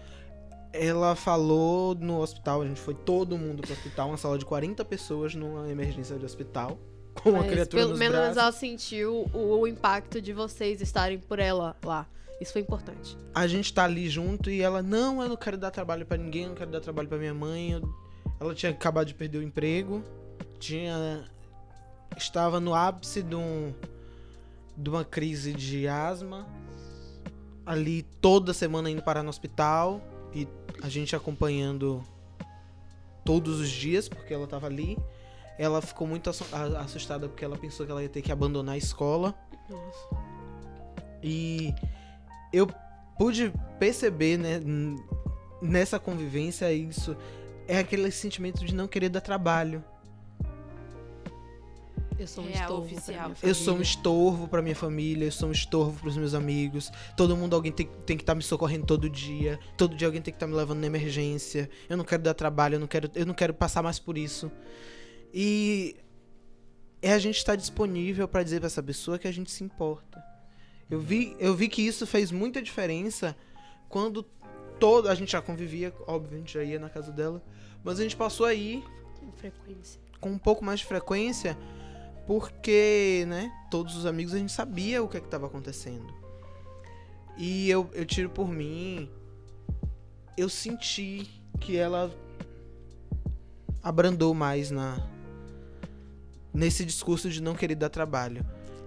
ela falou no hospital, a gente foi todo mundo pro hospital, uma sala de 40 pessoas numa emergência de hospital, com Mas criatura pelo nos menos braços. ela sentiu o, o impacto de vocês estarem por ela lá. Isso foi importante. A gente tá ali junto e ela, não, eu não quero dar trabalho pra ninguém, eu não quero dar trabalho pra minha mãe. eu- Ela tinha acabado de perder o emprego, tinha estava no ápice de, um, de uma crise de asma, ali toda semana indo parar no hospital e a gente acompanhando todos os dias porque ela tava ali. Ela ficou muito assustada porque ela pensou que ela ia ter que abandonar a escola. E eu pude perceber, né, nessa convivência isso é aquele sentimento de não querer dar trabalho. Eu sou um Real estorvo oficial. pra minha Eu sou um família. estorvo pra minha família, eu sou um estorvo pros meus amigos. Todo mundo alguém tem, tem que estar me socorrendo todo dia. Todo dia alguém tem que estar me levando na emergência. Eu não quero dar trabalho, eu não quero, eu não quero passar mais por isso. E é a gente estar disponível pra dizer pra essa pessoa que a gente se importa. Eu vi, eu vi que isso fez muita diferença quando todo a gente já convivia, óbvio, a gente já ia na casa dela, mas a gente passou aí Com frequência. com um pouco mais de frequência, porque, né, todos os amigos a gente sabia o que é que tava acontecendo. E eu, eu tiro por mim, eu senti que ela abrandou mais na nesse discurso de não querer dar trabalho.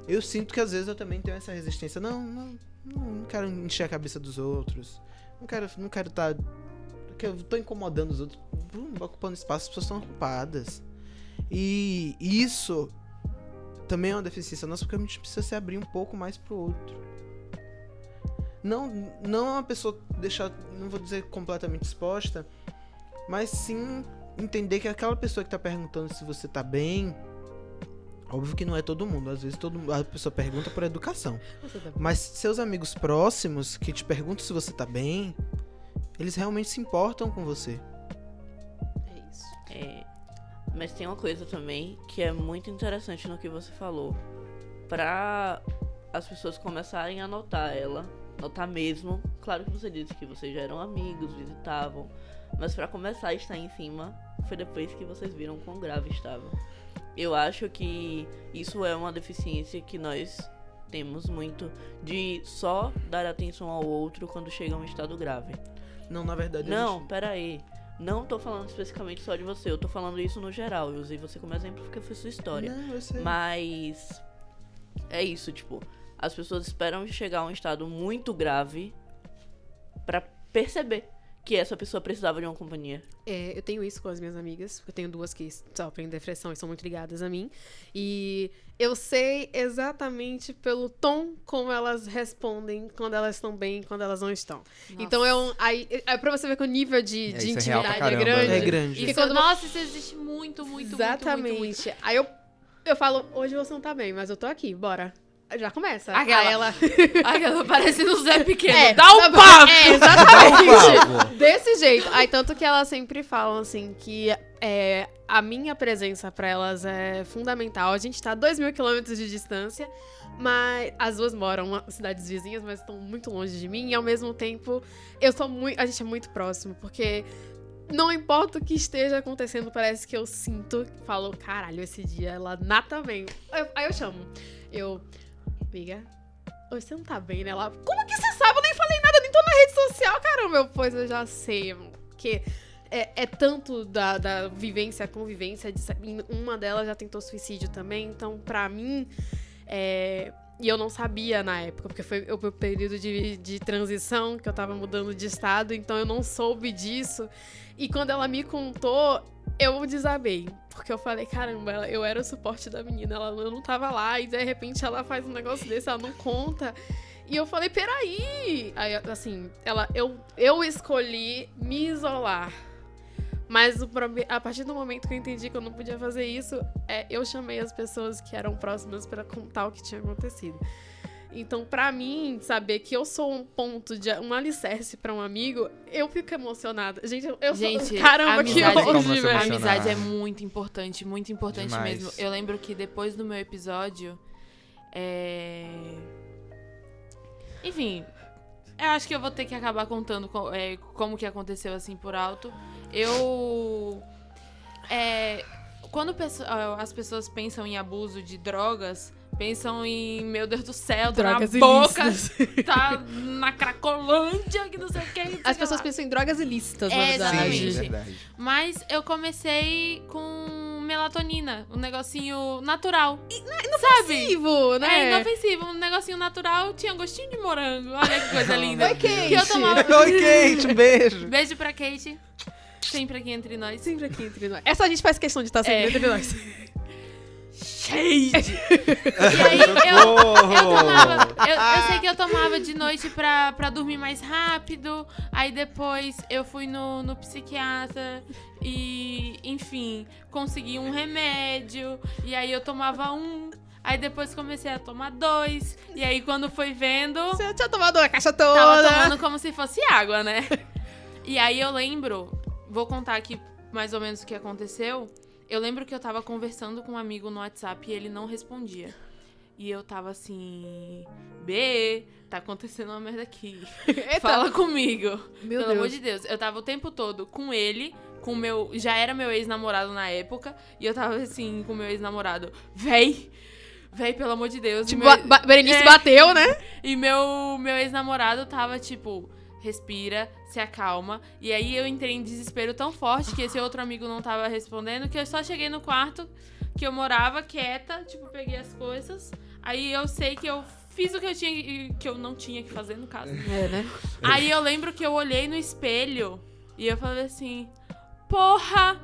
Eu sinto que às vezes eu também tenho essa resistência, não, não, não, quero encher a cabeça dos outros. Não quero, não quero estar que eu tô incomodando os outros, Hum, ocupando espaço, as pessoas estão ocupadas. E isso também é uma deficiência nossa, porque a gente precisa se abrir um pouco mais pro outro. Não, não é uma pessoa deixar, não vou dizer completamente exposta, mas sim entender que aquela pessoa que tá perguntando se você tá bem, óbvio que não é todo mundo, às vezes todo, a pessoa pergunta por educação. Tá Mas seus amigos próximos que te perguntam se você tá bem, eles realmente se importam com você. É isso. É, mas tem uma coisa também que é muito interessante no que você falou. Pra as pessoas começarem a notar ela, notar mesmo. Claro que você disse que vocês já eram amigos, visitavam. Mas pra começar a estar em cima, foi depois que vocês viram quão grave estava. Eu acho que isso é uma deficiência que nós temos muito de só dar atenção ao outro quando chega a um estado grave. Não, na verdade. Não, pera aí. Não tô falando especificamente só de você, eu tô falando isso no geral. Eu usei você como exemplo porque foi sua história. Não, eu sei. Mas é isso, tipo, as pessoas esperam chegar a um estado muito grave pra perceber que essa pessoa precisava de uma companhia. É, eu tenho isso com as minhas amigas. Eu tenho duas que sofrem depressão e são muito ligadas a mim. E eu sei exatamente pelo tom como elas respondem quando elas estão bem e quando elas não estão. Então é um. Aí, é pra você ver que o nível de, É, de é intimidade é, caramba, grande. É grande. Porque Isso, quando- Nossa, isso existe muito, muito, Exatamente. muito, muito, muito. Aí eu, eu falo, hoje você não tá bem, mas eu tô aqui, bora. Já começa. Aquela- ela. Aquela parecendo o Zé Pequeno. É, Dá um tá papo! É, exatamente. Desse jeito. Aí, tanto que elas sempre falam, assim, que é, a minha presença pra elas é fundamental. A gente tá a 2 mil quilômetros de distância, mas as duas moram em cidades vizinhas, mas estão muito longe de mim. E, ao mesmo tempo, eu sou muito... A gente é muito próximo, porque... Não importa o que esteja acontecendo, parece que eu sinto, falo, caralho, esse dia ela nata bem. Aí eu chamo. Eu, amiga, você não tá bem, né? Ela, como que você sabe? Eu nem falei nada, nem tô na rede social, caramba. Pois eu já sei, porque é, é tanto da, da vivência, convivência. De, uma delas já tentou suicídio também, então pra mim. é, e eu não sabia na época, porque foi o meu período de, de transição, que eu tava mudando de estado, então eu não soube disso. E quando ela me contou, eu desabei. Porque eu falei, caramba, ela- eu era o suporte da menina, ela, eu não tava lá, e de repente ela faz um negócio desse, ela não conta. E eu falei, peraí! Aí, assim, ela, eu, eu escolhi me isolar. Mas o a partir do momento que eu entendi que eu não podia fazer isso, é, eu chamei as pessoas que eram próximas pra contar o que tinha acontecido. Então, pra mim, saber que eu sou um ponto de um alicerce pra um amigo, eu fico emocionada. Gente, eu, eu Gente, sou. Caramba, que hoje, velho. A amizade é muito importante, muito importante Demais. mesmo. Eu lembro que depois do meu episódio. É... Enfim, eu acho que eu vou ter que acabar contando co- é, como que aconteceu assim por alto. Eu. É, quando as pessoas pensam em abuso de drogas, pensam em, meu Deus do céu, tá Drogas na boca, ilícitas. tá na Cracolândia, que não sei o que. As que pessoas lá. pensam em drogas ilícitas, na É, verdade. exatamente. Sim, verdade. Mas eu comecei com melatonina, um negocinho natural. Sabe? Inofensivo, né? É inofensivo, um negocinho natural, tinha gostinho de morango. Olha que coisa linda. Oi, Kate. Que eu tomava. Oi, Kate, um beijo. Beijo pra Kate. Sempre aqui entre nós. Sempre aqui entre nós. Essa a gente faz questão de estar sempre É. entre nós. Shade! e aí eu, eu tomava. Eu, eu sei que eu tomava de noite pra, pra dormir mais rápido. Aí depois eu fui no, no psiquiatra e, enfim, consegui um remédio. E aí eu tomava um. Aí depois comecei a tomar dois. E aí quando foi vendo. Você tinha tomado a caixa toda. Tava tomando como se fosse água, né? E aí eu lembro, vou contar aqui mais ou menos o que aconteceu. Eu lembro que eu tava conversando com um amigo no WhatsApp e ele não respondia. E eu tava assim, B, tá acontecendo uma merda aqui. Eita. Fala comigo. Meu Pelo Deus. amor de Deus. Eu tava o tempo todo com ele, com meu. Já era meu ex-namorado na época. E eu tava assim, com o meu ex-namorado. Véi! Véi, pelo amor de Deus. Tipo, meu- ba- Berenice É. bateu, né? e meu, meu ex-namorado tava tipo, respira, se acalma. E aí eu entrei em desespero tão forte que esse outro amigo não tava respondendo, que eu só cheguei no quarto que eu morava quieta, tipo, peguei as coisas. Aí eu sei que eu fiz o que eu tinha que eu não tinha que fazer no caso. É, né? Aí eu lembro que eu olhei no espelho e eu falei assim: "Porra,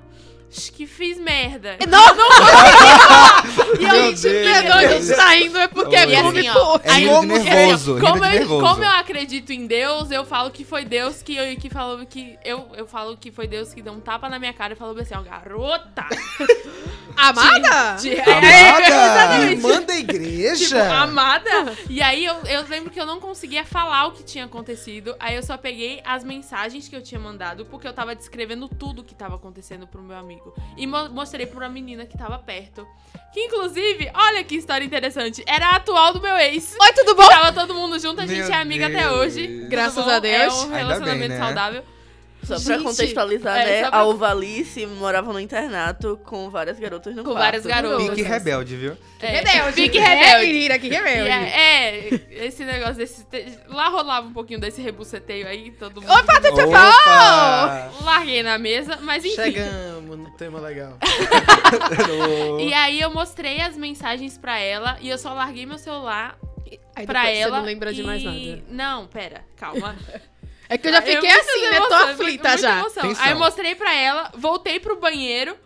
acho que fiz merda". Não, não E Meu a gente Deus, perdoa, a gente Deus. tá indo é porque é E assim, cômico. ó, É Aí, como- nervoso, como, eu, como eu acredito em Deus, eu falo que foi Deus que, eu, que falou que. Eu, eu falo que foi Deus que deu um tapa na minha cara e falou assim, ó, garota! Amada? de- Amada, irmã da igreja. Tipo, amada. E aí eu, eu lembro que eu não conseguia falar o que tinha acontecido. Aí eu só peguei as mensagens que eu tinha mandado, porque eu tava descrevendo tudo que tava acontecendo pro meu amigo. E mo- mostrei pra uma menina que tava perto. Que inclusive, olha que história interessante. Era a atual do meu ex. Oi, tudo bom? Tava todo mundo junto, a gente Meu é amiga até Deus. hoje. Tudo Graças a Deus. É um relacionamento bem, né? saudável. Só pra Gente, contextualizar, é, né? pra- A Ovalice morava no internato com várias garotas no Com quarto. várias garotas. Pique rebelde, viu? É, Rebelde. Pique É, rebelde. menina, que rebelde. é, é, esse negócio desse. te- Lá rolava um pouquinho desse rebuceteio aí, todo mundo. Opa, tu te Opa! Larguei na mesa, mas enfim. Chegamos no tema legal. E aí eu mostrei as mensagens pra ela e eu só larguei meu celular Aí pra ela. Você não lembra de mais e- nada. Não, pera, calma. É que eu já Aí eu- fiquei muitas assim, né? Tô aflita já. Aí eu mostrei pra ela, voltei pro banheiro.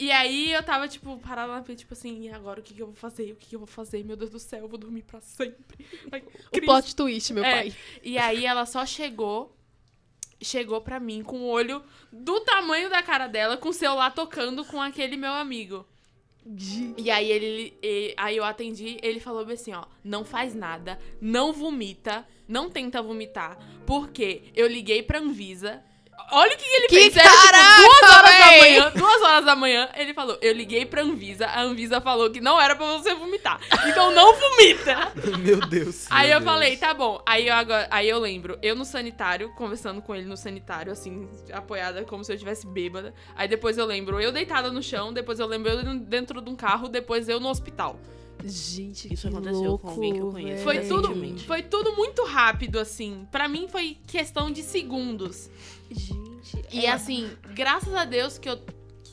E aí eu tava, tipo, parada na frente, tipo assim, e agora o que, que eu vou fazer? O que, que eu vou fazer? Meu Deus do céu, eu vou dormir pra sempre. Ai, O plot twist, meu É. pai. E aí ela só chegou, chegou pra mim com o olho do tamanho da cara dela, com o celular tocando com aquele meu amigo. E aí ele, e- aí eu atendi, ele falou assim, ó, não faz nada, não vomita, não tenta vomitar, porque eu liguei pra Anvisa. Olha o que, ele Que fez, era tipo caraca, duas horas da manhã, duas horas da manhã, ele falou, eu liguei pra Anvisa, a Anvisa falou que não era pra você vomitar, então não vomita. Meu Deus. Aí meu eu Deus. falei, tá bom. Aí eu, agora, aí eu lembro, eu no sanitário, conversando com ele no sanitário, assim, apoiada como se eu estivesse bêbada. Aí depois eu lembro eu deitada no chão, depois eu lembro eu dentro de um carro, depois eu no hospital. Gente, Isso que aconteceu louco, com alguém que eu conheço. Foi tudo, foi tudo muito rápido, assim. Pra mim foi questão de segundos. Gente, E é- assim, graças a Deus que eu,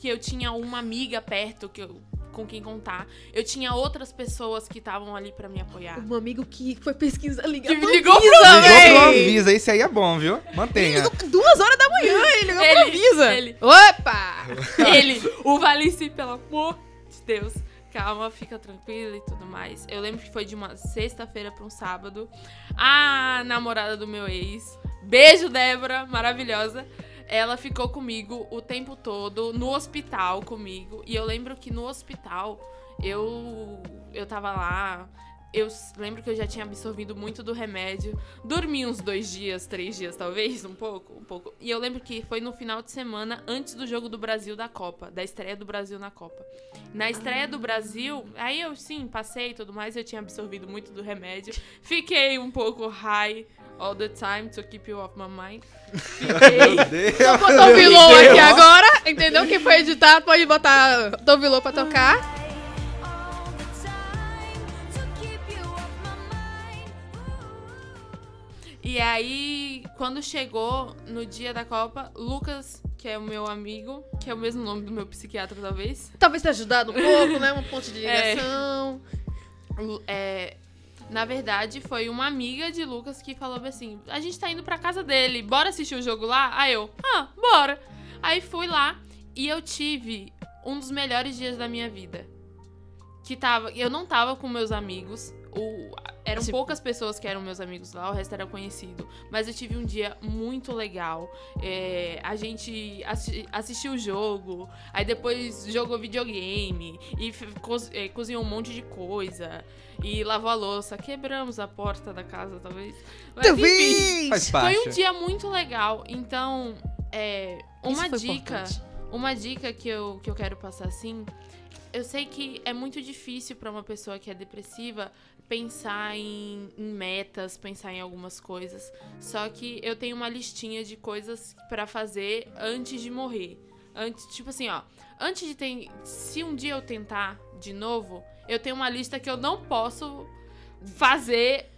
que eu tinha uma amiga perto que eu, com quem contar. Eu tinha outras pessoas que estavam ali pra me apoiar. Um amigo que foi pesquisar, ligar Que pra ligou Anvisa, Ligou pro. Avisa, isso aí é bom, viu? Mantenha. Duas horas da manhã, ele ligou Ele- Anvisa. ele- Opa! Ele, o Valici, pelo amor de Deus. Calma, fica tranquila e tudo mais. Eu lembro que foi de uma sexta-feira pra um sábado. A namorada do meu ex, beijo, Débora, maravilhosa. Ela ficou comigo o tempo todo, no hospital comigo. E eu lembro que no hospital, eu, eu tava lá. Eu lembro que eu já tinha absorvido muito do remédio. Dormi uns dois dias, três dias, talvez, um pouco, um pouco. E eu lembro que foi no final de semana antes do jogo do Brasil da Copa, da estreia do Brasil na Copa. Na estreia do Brasil, aí eu sim, passei e tudo mais, eu tinha absorvido muito do remédio. Fiquei um pouco high all the time to keep you off my mind. Fiquei. Meu Deus. Botou o vilão aqui agora, entendeu? Quem foi editar pode botar o vilão pra tocar. E aí, quando chegou no dia da Copa, Lucas, que é o meu amigo, que é o mesmo nome do meu psiquiatra, talvez. Talvez tenha ajudado um pouco, né? Um ponto de É. ligação. Lu- É, na verdade, foi uma amiga de Lucas que falou assim: a gente tá indo pra casa dele, bora assistir o jogo lá? Aí eu, ah, bora. Aí fui lá e eu tive um dos melhores dias da minha vida. Que tava. Eu não tava com meus amigos. O, eram Tipo- poucas pessoas que eram meus amigos lá, o resto era conhecido. Mas eu tive um dia muito legal. É, a gente assi- assistiu o jogo, aí depois jogou videogame e co- é, cozinhou um monte de coisa. E lavou a louça. Quebramos a porta da casa, talvez. Mas, enfim, foi um dia muito legal. Então, é, uma dica. importante. Uma dica que eu, que eu quero passar assim. Eu sei que é muito difícil pra uma pessoa que é depressiva pensar em, em metas, pensar em algumas coisas. Só que eu tenho uma listinha de coisas pra fazer antes de morrer. Antes, tipo assim, ó. Antes de ter. Se um dia eu tentar de novo, eu tenho uma lista que eu não posso fazer.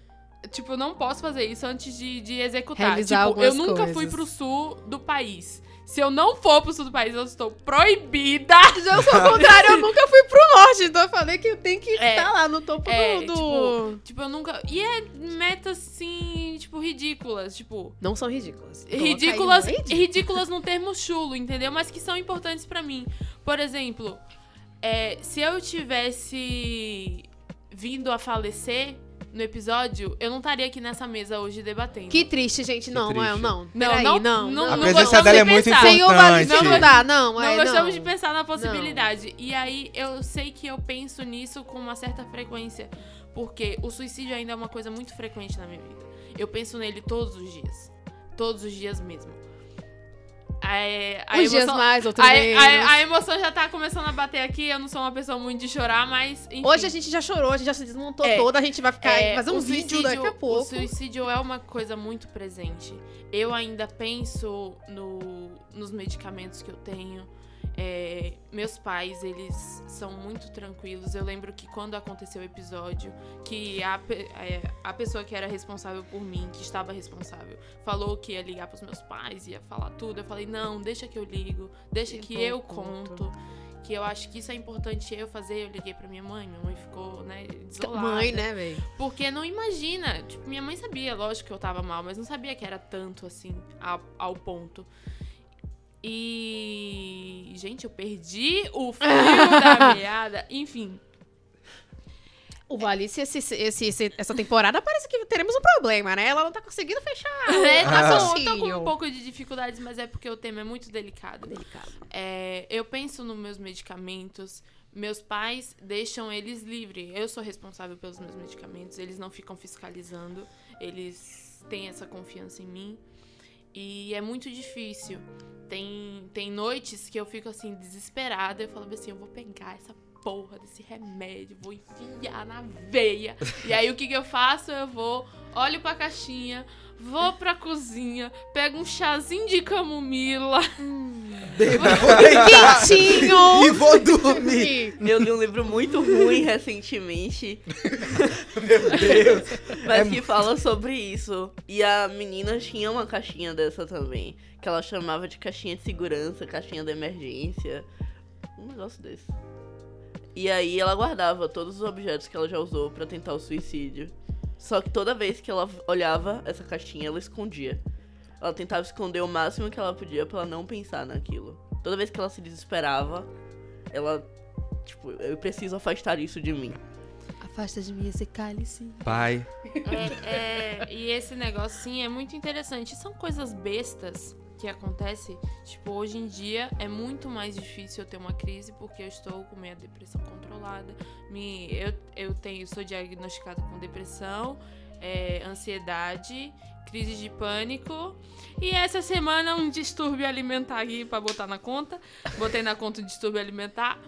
Tipo, eu não posso fazer isso antes de, de executar. Realizar tipo, eu nunca fui coisas. pro sul do país. Se eu não for pro sul do país, eu estou proibida. Já eu sou o contrário, eu nunca fui pro norte, então eu falei que eu tenho que É. estar lá no topo É, do... do- Tipo, eu nunca. E é metas, assim, tipo, ridículas. Tipo, Não são ridículas. ridículas, ridículas no termo chulo, entendeu? Mas que são importantes pra mim. Por exemplo, é, se eu tivesse vindo a falecer no episódio, eu não estaria aqui nessa mesa hoje debatendo. Que triste, gente. Não, triste. não, não. Não, Peraí, não, não, não, A não. não presença gostamos dela de é muito pensar. Senhor importante. Valice, não dá, não. Não é, gostamos não. de pensar na possibilidade. E aí eu sei que eu penso nisso com uma certa frequência. Porque o suicídio ainda é uma coisa muito frequente na minha vida. Eu penso nele todos os dias. Todos os dias mesmo. É, a Uns dias emoção- mais, outros a, a- a emoção já tá começando a bater aqui. Eu não sou uma pessoa muito de chorar, mas. Enfim. Hoje a gente já chorou, a gente já se desmontou É. toda, a gente vai ficar É, fazer um vídeo daqui a pouco. O suicídio é uma coisa muito presente. Eu ainda penso no, nos medicamentos que eu tenho. É, meus pais, eles são muito tranquilos. Eu lembro que quando aconteceu o episódio, que a, é, a pessoa que era responsável por mim, que estava responsável, falou que ia ligar pros meus pais, ia falar tudo. Eu falei, não, deixa que eu ligo, deixa Que que eu ponto. conto. Que eu acho que isso é importante eu fazer. Eu liguei pra minha mãe, minha mãe ficou, né, desolada. Mãe, né, velho? Porque não imagina. Tipo, minha mãe sabia, lógico que eu tava mal, mas não sabia que era tanto assim, ao, ao ponto. E. Gente, eu perdi o fio da meada. Enfim. O Valice, esse, esse- esse- essa temporada, parece que teremos um problema, né? Ela não tá conseguindo fechar. É, tá com, tô com um pouco de dificuldades, mas é porque o tema é muito delicado. Delicado. É, eu penso nos meus medicamentos. Meus pais deixam eles livres. Eu sou responsável pelos meus medicamentos. Eles não ficam fiscalizando. Eles têm essa confiança em mim. E é muito difícil. Tem, tem noites que eu fico assim, desesperada. Eu falo assim: eu vou pegar essa porra desse remédio, vou enfiar na veia. e aí o que, que eu faço? Eu vou, olho pra caixinha, vou pra cozinha, pego um chazinho de camomila. Quentinho! E vou dormir. Eu li um livro muito ruim recentemente, Meu Deus. mas que fala sobre isso. E a menina tinha uma caixinha dessa também, que ela chamava de caixinha de segurança, caixinha de emergência, um negócio desse. E aí ela guardava todos os objetos que ela já usou pra tentar o suicídio. Só que toda vez que ela olhava essa caixinha, ela escondia. Ela tentava esconder o máximo que ela podia pra ela não pensar naquilo. Toda vez que ela se desesperava, ela tipo, eu preciso afastar isso de mim. Afasta de mim esse cálice. Pai. É, é, e esse negócio, sim, é muito interessante. São coisas bestas que acontecem. Tipo, hoje em dia é muito mais difícil eu ter uma crise porque eu estou com minha depressão controlada. Me, eu, eu tenho, sou diagnosticada com depressão, é, ansiedade, crise de pânico. E essa semana um distúrbio alimentar aqui pra botar na conta. Botei na conta o distúrbio alimentar,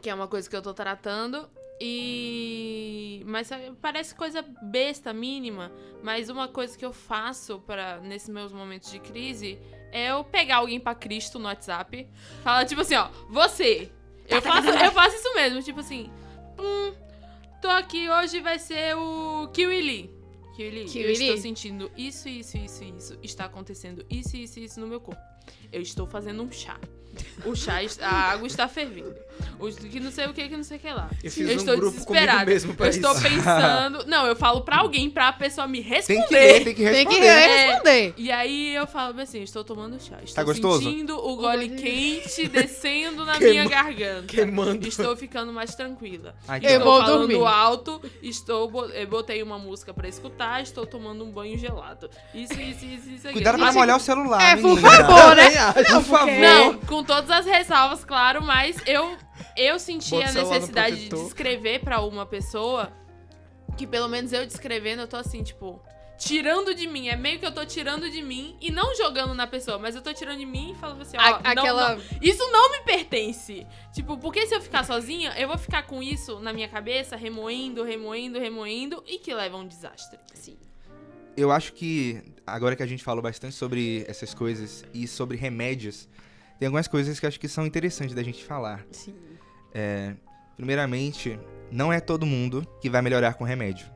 que é uma coisa que eu tô tratando. E. Mas sabe, parece coisa besta, mínima. Mas uma coisa que eu faço para nesses meus momentos de crise é eu pegar alguém pra Cristo no WhatsApp. Falar, tipo assim, ó, você. Eu faço, eu faço isso mesmo, tipo assim. Hum, tô aqui, hoje vai ser o Kiwi. Kiwi eu estou sentindo isso, isso, isso, isso. Está acontecendo isso, isso, isso no meu corpo. Eu estou fazendo um chá. O chá, a água está fervendo. O que não sei o que, que não sei o que lá. Eu fiz Eu um estou grupo desesperada. comigo mesmo pra eu estou isso. pensando. Não, eu falo pra alguém, pra pessoa me responder. Tem que ler, tem que Tem que responder. responder. E aí eu falo assim, estou tomando chá. Estou Tá gostoso? sentindo o gole quente descendo na Queima- minha garganta. Queimando. Estou ficando mais tranquila. Ai, que Eu estou vou falando dormir. alto, estou eu botei uma música pra escutar, estou tomando um banho gelado. Isso, isso, isso, isso. Cuidado pra não molhar o celular, É, por menina. favor, né? Por favor. Não, com todas as ressalvas, claro, mas eu, eu senti Bota a necessidade de descrever pra uma pessoa que pelo menos eu descrevendo, eu tô assim, tipo, tirando de mim. É meio que eu tô tirando de mim e não jogando na pessoa, mas eu tô tirando de mim e falando assim, ó, A- não, aquela. não, isso não me pertence. Tipo, porque se eu ficar sozinha, eu vou ficar com isso na minha cabeça, remoendo, remoendo, remoendo e que leva a um desastre. Sim. Eu acho que, agora que a gente falou bastante sobre essas coisas e sobre remédios, tem algumas coisas que eu acho que são interessantes da gente falar. Sim. Primeiramente, não é todo mundo que vai melhorar com remédio.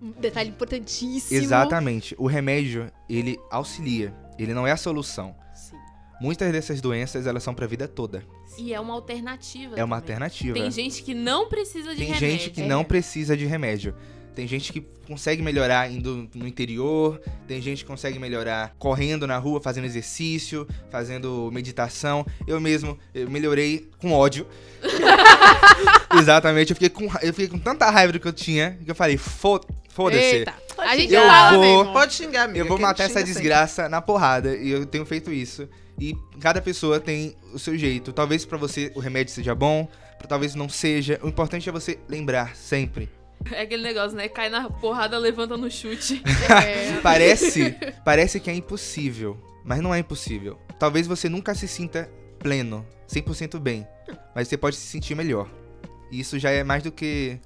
Um detalhe importantíssimo. Exatamente. O remédio, ele auxilia, ele não é a solução. Sim. Muitas dessas doenças, elas são pra vida toda. E é uma alternativa. É uma também. alternativa. Tem gente que não precisa de Tem remédio. gente que é. não precisa de remédio. Tem gente que consegue melhorar indo no interior, tem gente que consegue melhorar correndo na rua, fazendo exercício, fazendo meditação. Eu mesmo eu melhorei com ódio. Exatamente, eu fiquei, com, eu fiquei com tanta raiva do que eu tinha que eu falei, "Fo- foda-se. Eita. A gente Eu fala vou- mesmo. Pode xingar, amiga. Eu vou matar essa xinga sempre. desgraça na porrada e eu tenho feito isso. E cada pessoa tem o seu jeito. Talvez pra você o remédio seja bom, talvez não seja. O importante é você lembrar sempre. É aquele negócio, né? Cai na porrada, levanta no chute. É. Parece, parece que é impossível, mas não é impossível. talvez você nunca se sinta pleno, 100% bem, mas você pode se sentir melhor. E isso já é mais do que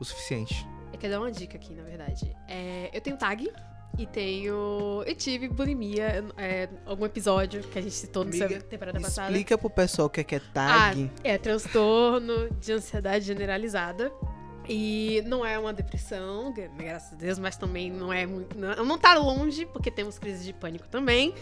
o suficiente. Eu quero dar uma dica aqui, na verdade. É, eu tenho tag e tenho. Eu tive bulimia, é, algum episódio que a gente citou Amiga, na temporada passada. Explica pro pessoal o que é, que é tag. É transtorno de ansiedade generalizada. E não é uma depressão, gra- graças a Deus, mas também não é muito. Não, não tá longe, porque temos crises de pânico também.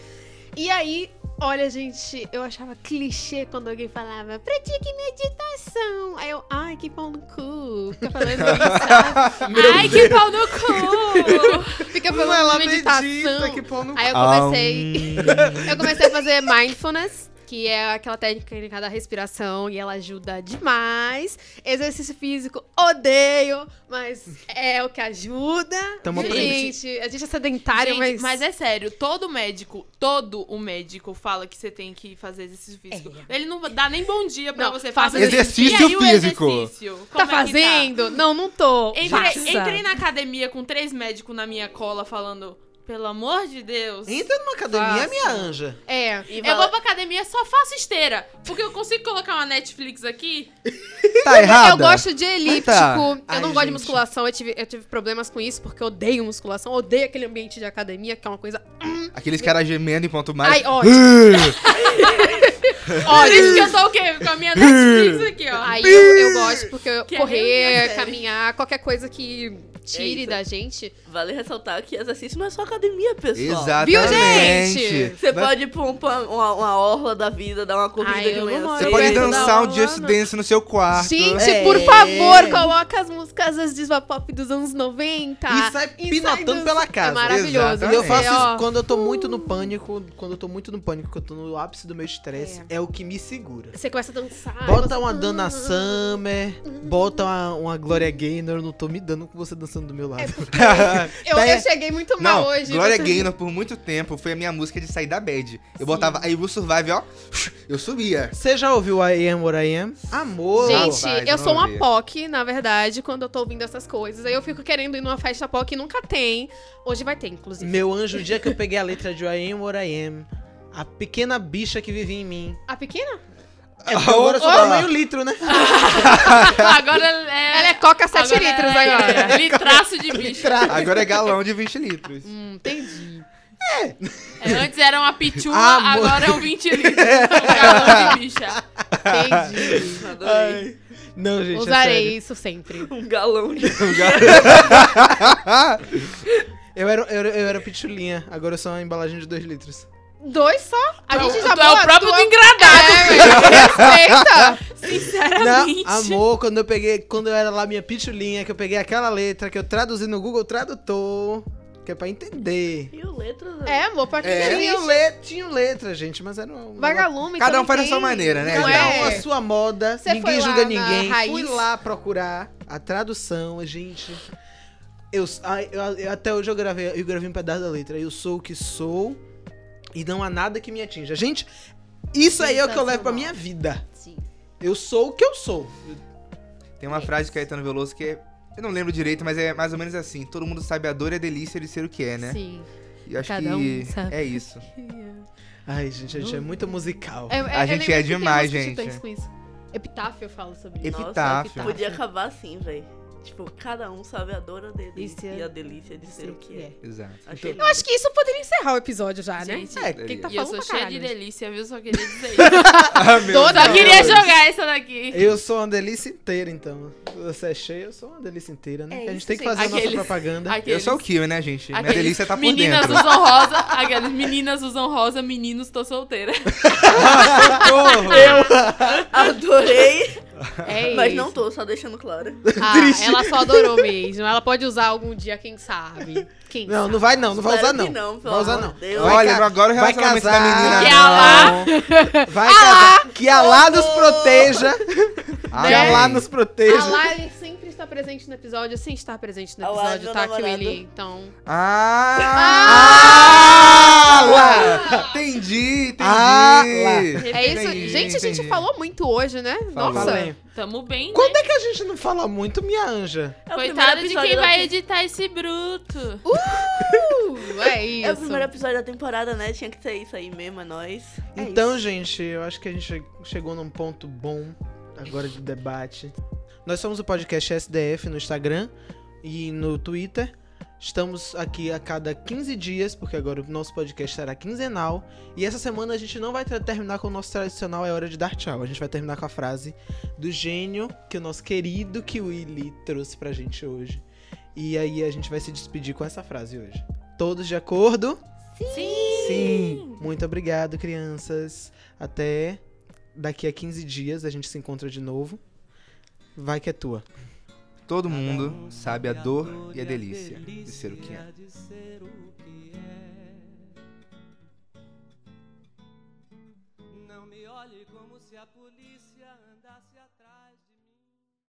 E aí, olha, gente, eu achava clichê quando alguém falava, pratique meditação. Aí eu, ai, que pau no cu. Fica falando isso? Ai, que pau no cu! Fica falando ela meditação. medita, que pau no Aí eu comecei. Eu comecei a fazer mindfulness, que é aquela técnica da respiração e ela ajuda demais. Exercício físico, odeio, mas é o que ajuda. Tamo gente, a gente é sedentário, Gente, mas. é sério, todo médico, todo o médico fala que você tem que fazer exercício físico. Ele não dá nem bom dia pra Não, você fazer exercício E aí, o físico. exercício? Tá é que fazendo? Não, não tô. Entrei, Faça. entrei na academia com três médicos na minha cola falando, pelo amor de Deus. Entra numa academia, Faça. minha anja. É. E Eu vai- vou pra academia, só faço esteira. Porque eu consigo colocar uma Netflix aqui. Tá errada? Eu gosto de elíptico. tá. Eu Ai, não gosto de musculação. Eu tive, eu tive problemas com isso porque eu odeio musculação. Odeio aquele ambiente de academia, que é uma coisa. Aqueles caras gemendo enquanto mais. Ai, ódio. Por isso que eu tô o quê? Com a minha Netflix aqui, ó. Aí eu, eu gosto porque eu- Que é correr, sério. caminhar, qualquer coisa que tire isso. da gente. Vale ressaltar que exercício não é só academia, pessoal. Exatamente. Viu, gente? Você Vai- pode ir pra um- uma, uma orla da vida, dar uma corrida Ai, de manhã Você pode dançar um Just. Dance no seu quarto. Gente, É. por favor, coloca as músicas das diva pop dos anos 90. E sai pinotando dos- pela casa. É maravilhoso. E eu Exatamente. faço É, ó. isso quando eu tô muito no pânico. Quando eu tô muito no pânico, que eu tô no ápice do meu estresse, é. o que me segura. Você começa a dançar. Bota uma Dana Summer, bota uma, uma Gloria Gaynor, eu não tô me dando com você dançando do meu lado. Eu, Tá- eu cheguei muito mal Não, hoje. Gloria você- Gaynor por muito tempo foi a minha música de sair da bad. Eu botava I Will Survive, ó. Eu subia. Você já ouviu I Am What I Am? Amor! Gente, Rapaz, eu eu sou uma. POC, na verdade, quando eu tô ouvindo essas coisas. Aí eu fico querendo ir numa festa POC e nunca tem. Hoje vai ter, inclusive. Meu anjo, o dia que eu peguei a letra de I Am What I Am, a pequena bicha que vivia em mim. A pequena? É porque agora eu sou Opa! tamanho litro, né? Agora é... Ela é coca 7 agora litros é- agora. é litraço de bicho. Agora é galão de 20 litros. Hum, entendi. É, antes era uma pichula, Amor. agora é um 20 litros. Um galão de bicha. Entendi. Adorei. Não, gente, é Usarei sério. isso sempre. Um galão de... Eu era, eu, era, eu era pitulinha, agora eu sou uma embalagem de 2 litros. Dois só? A gente tu já é o boa- próprio tu do é- engradado. É. Sinceramente. Não, amor, quando eu peguei, quando eu era lá minha pitulinha, que eu peguei aquela letra que eu traduzi no Google Tradutor, que é pra entender. E o letras... É, amor, pra quem É, é, tinha, le tinha letra, gente, mas era um. Vagalume Cada um faz a tem. sua maneira, né, Não Cada gente? um é? a sua moda, Você ninguém julga ninguém. raiz? Fui lá procurar a tradução, gente. Eu, eu- eu- até hoje eu gravei, eu gravei um pedaço da letra. Eu sou o que sou e não há nada que me atinja. Gente, isso aí é o que eu levo pra minha vida. Sim. Eu sou o que eu sou. Tem uma frase de Caetano Veloso que é. Eu não lembro direito, mas é mais ou menos assim. Todo mundo sabe a dor e a delícia de ser o que é, né? Sim. E acho Cada que um sabe. é isso. Ai, gente, a gente é muito musical. É, A eu gente é demais, gente. titãs com isso. Epitáfio eu falo sobre isso. Nossa, Epitáfio. Podia acabar assim, velho. Tipo, cada um sabe a dor a delícia e a delícia de ser o que é. Exato. Achei Eu acho que isso poderia encerrar o episódio já, né? Gente, é, quem tá E eu falando sou cheia de delícia, viu? Só queria dizer isso. Ah, Toda Deus. queria jogar essa daqui. Eu sou uma delícia inteira, então. Você é cheia, eu sou uma delícia inteira, né? É a gente isso, tem que fazer a nossa Aqueles- propaganda. Eu Aqueles, sou o Kiwi, né, gente? Minha aqueles delícia tá por Meninas dentro. usam rosa. Aquelas meninas usam rosa, meninos tô solteira. Adorei, É mas isso. não tô, só deixando claro. Ah, ela só adorou mesmo. Ela pode usar algum dia, quem sabe. Quem Não, sabe? não vai não, não vai usar não. que não, pelo vai usar não. de Deus. Vai Olha, ca- agora o vai relacionamento da casar, menina. Que não. Alá. Vai casar. Que Alá nos proteja. Ai, Que Alá nos proteja. Ah lá, ele sempre está presente no episódio sem estar presente no episódio, do tá, namorado. Kiwili? Então. Ah! lá! Entendi, entendi. Ah, lá. É isso. Entendi, gente, a gente entendi. falou muito hoje, né? Falou. Nossa. Falei. Tamo bem, né? Quando é que a gente não fala muito, minha anja? É o Coitado primeiro de episódio quem da vai tem- editar esse bruto. Uh, é isso. É o primeiro episódio da temporada, né? Tinha que ser isso aí mesmo, é nóis. É Então, isso. gente, eu acho que a gente chegou num ponto bom agora de debate. Nós somos o podcast SDF no Instagram e no Twitter. Estamos aqui a cada 15 dias, porque agora o nosso podcast será quinzenal. E essa semana a gente não vai terminar com o nosso tradicional É Hora de Dar Tchau. A gente vai terminar com a frase do gênio que o nosso querido Kiwili trouxe pra gente hoje. E aí a gente vai se despedir com essa frase hoje. Todos de acordo? Sim. Sim. Muito obrigado, crianças. Até daqui a 15 dias a gente se encontra de novo. Vai que é tua. Todo mundo sabe a dor e a delícia de ser o que é.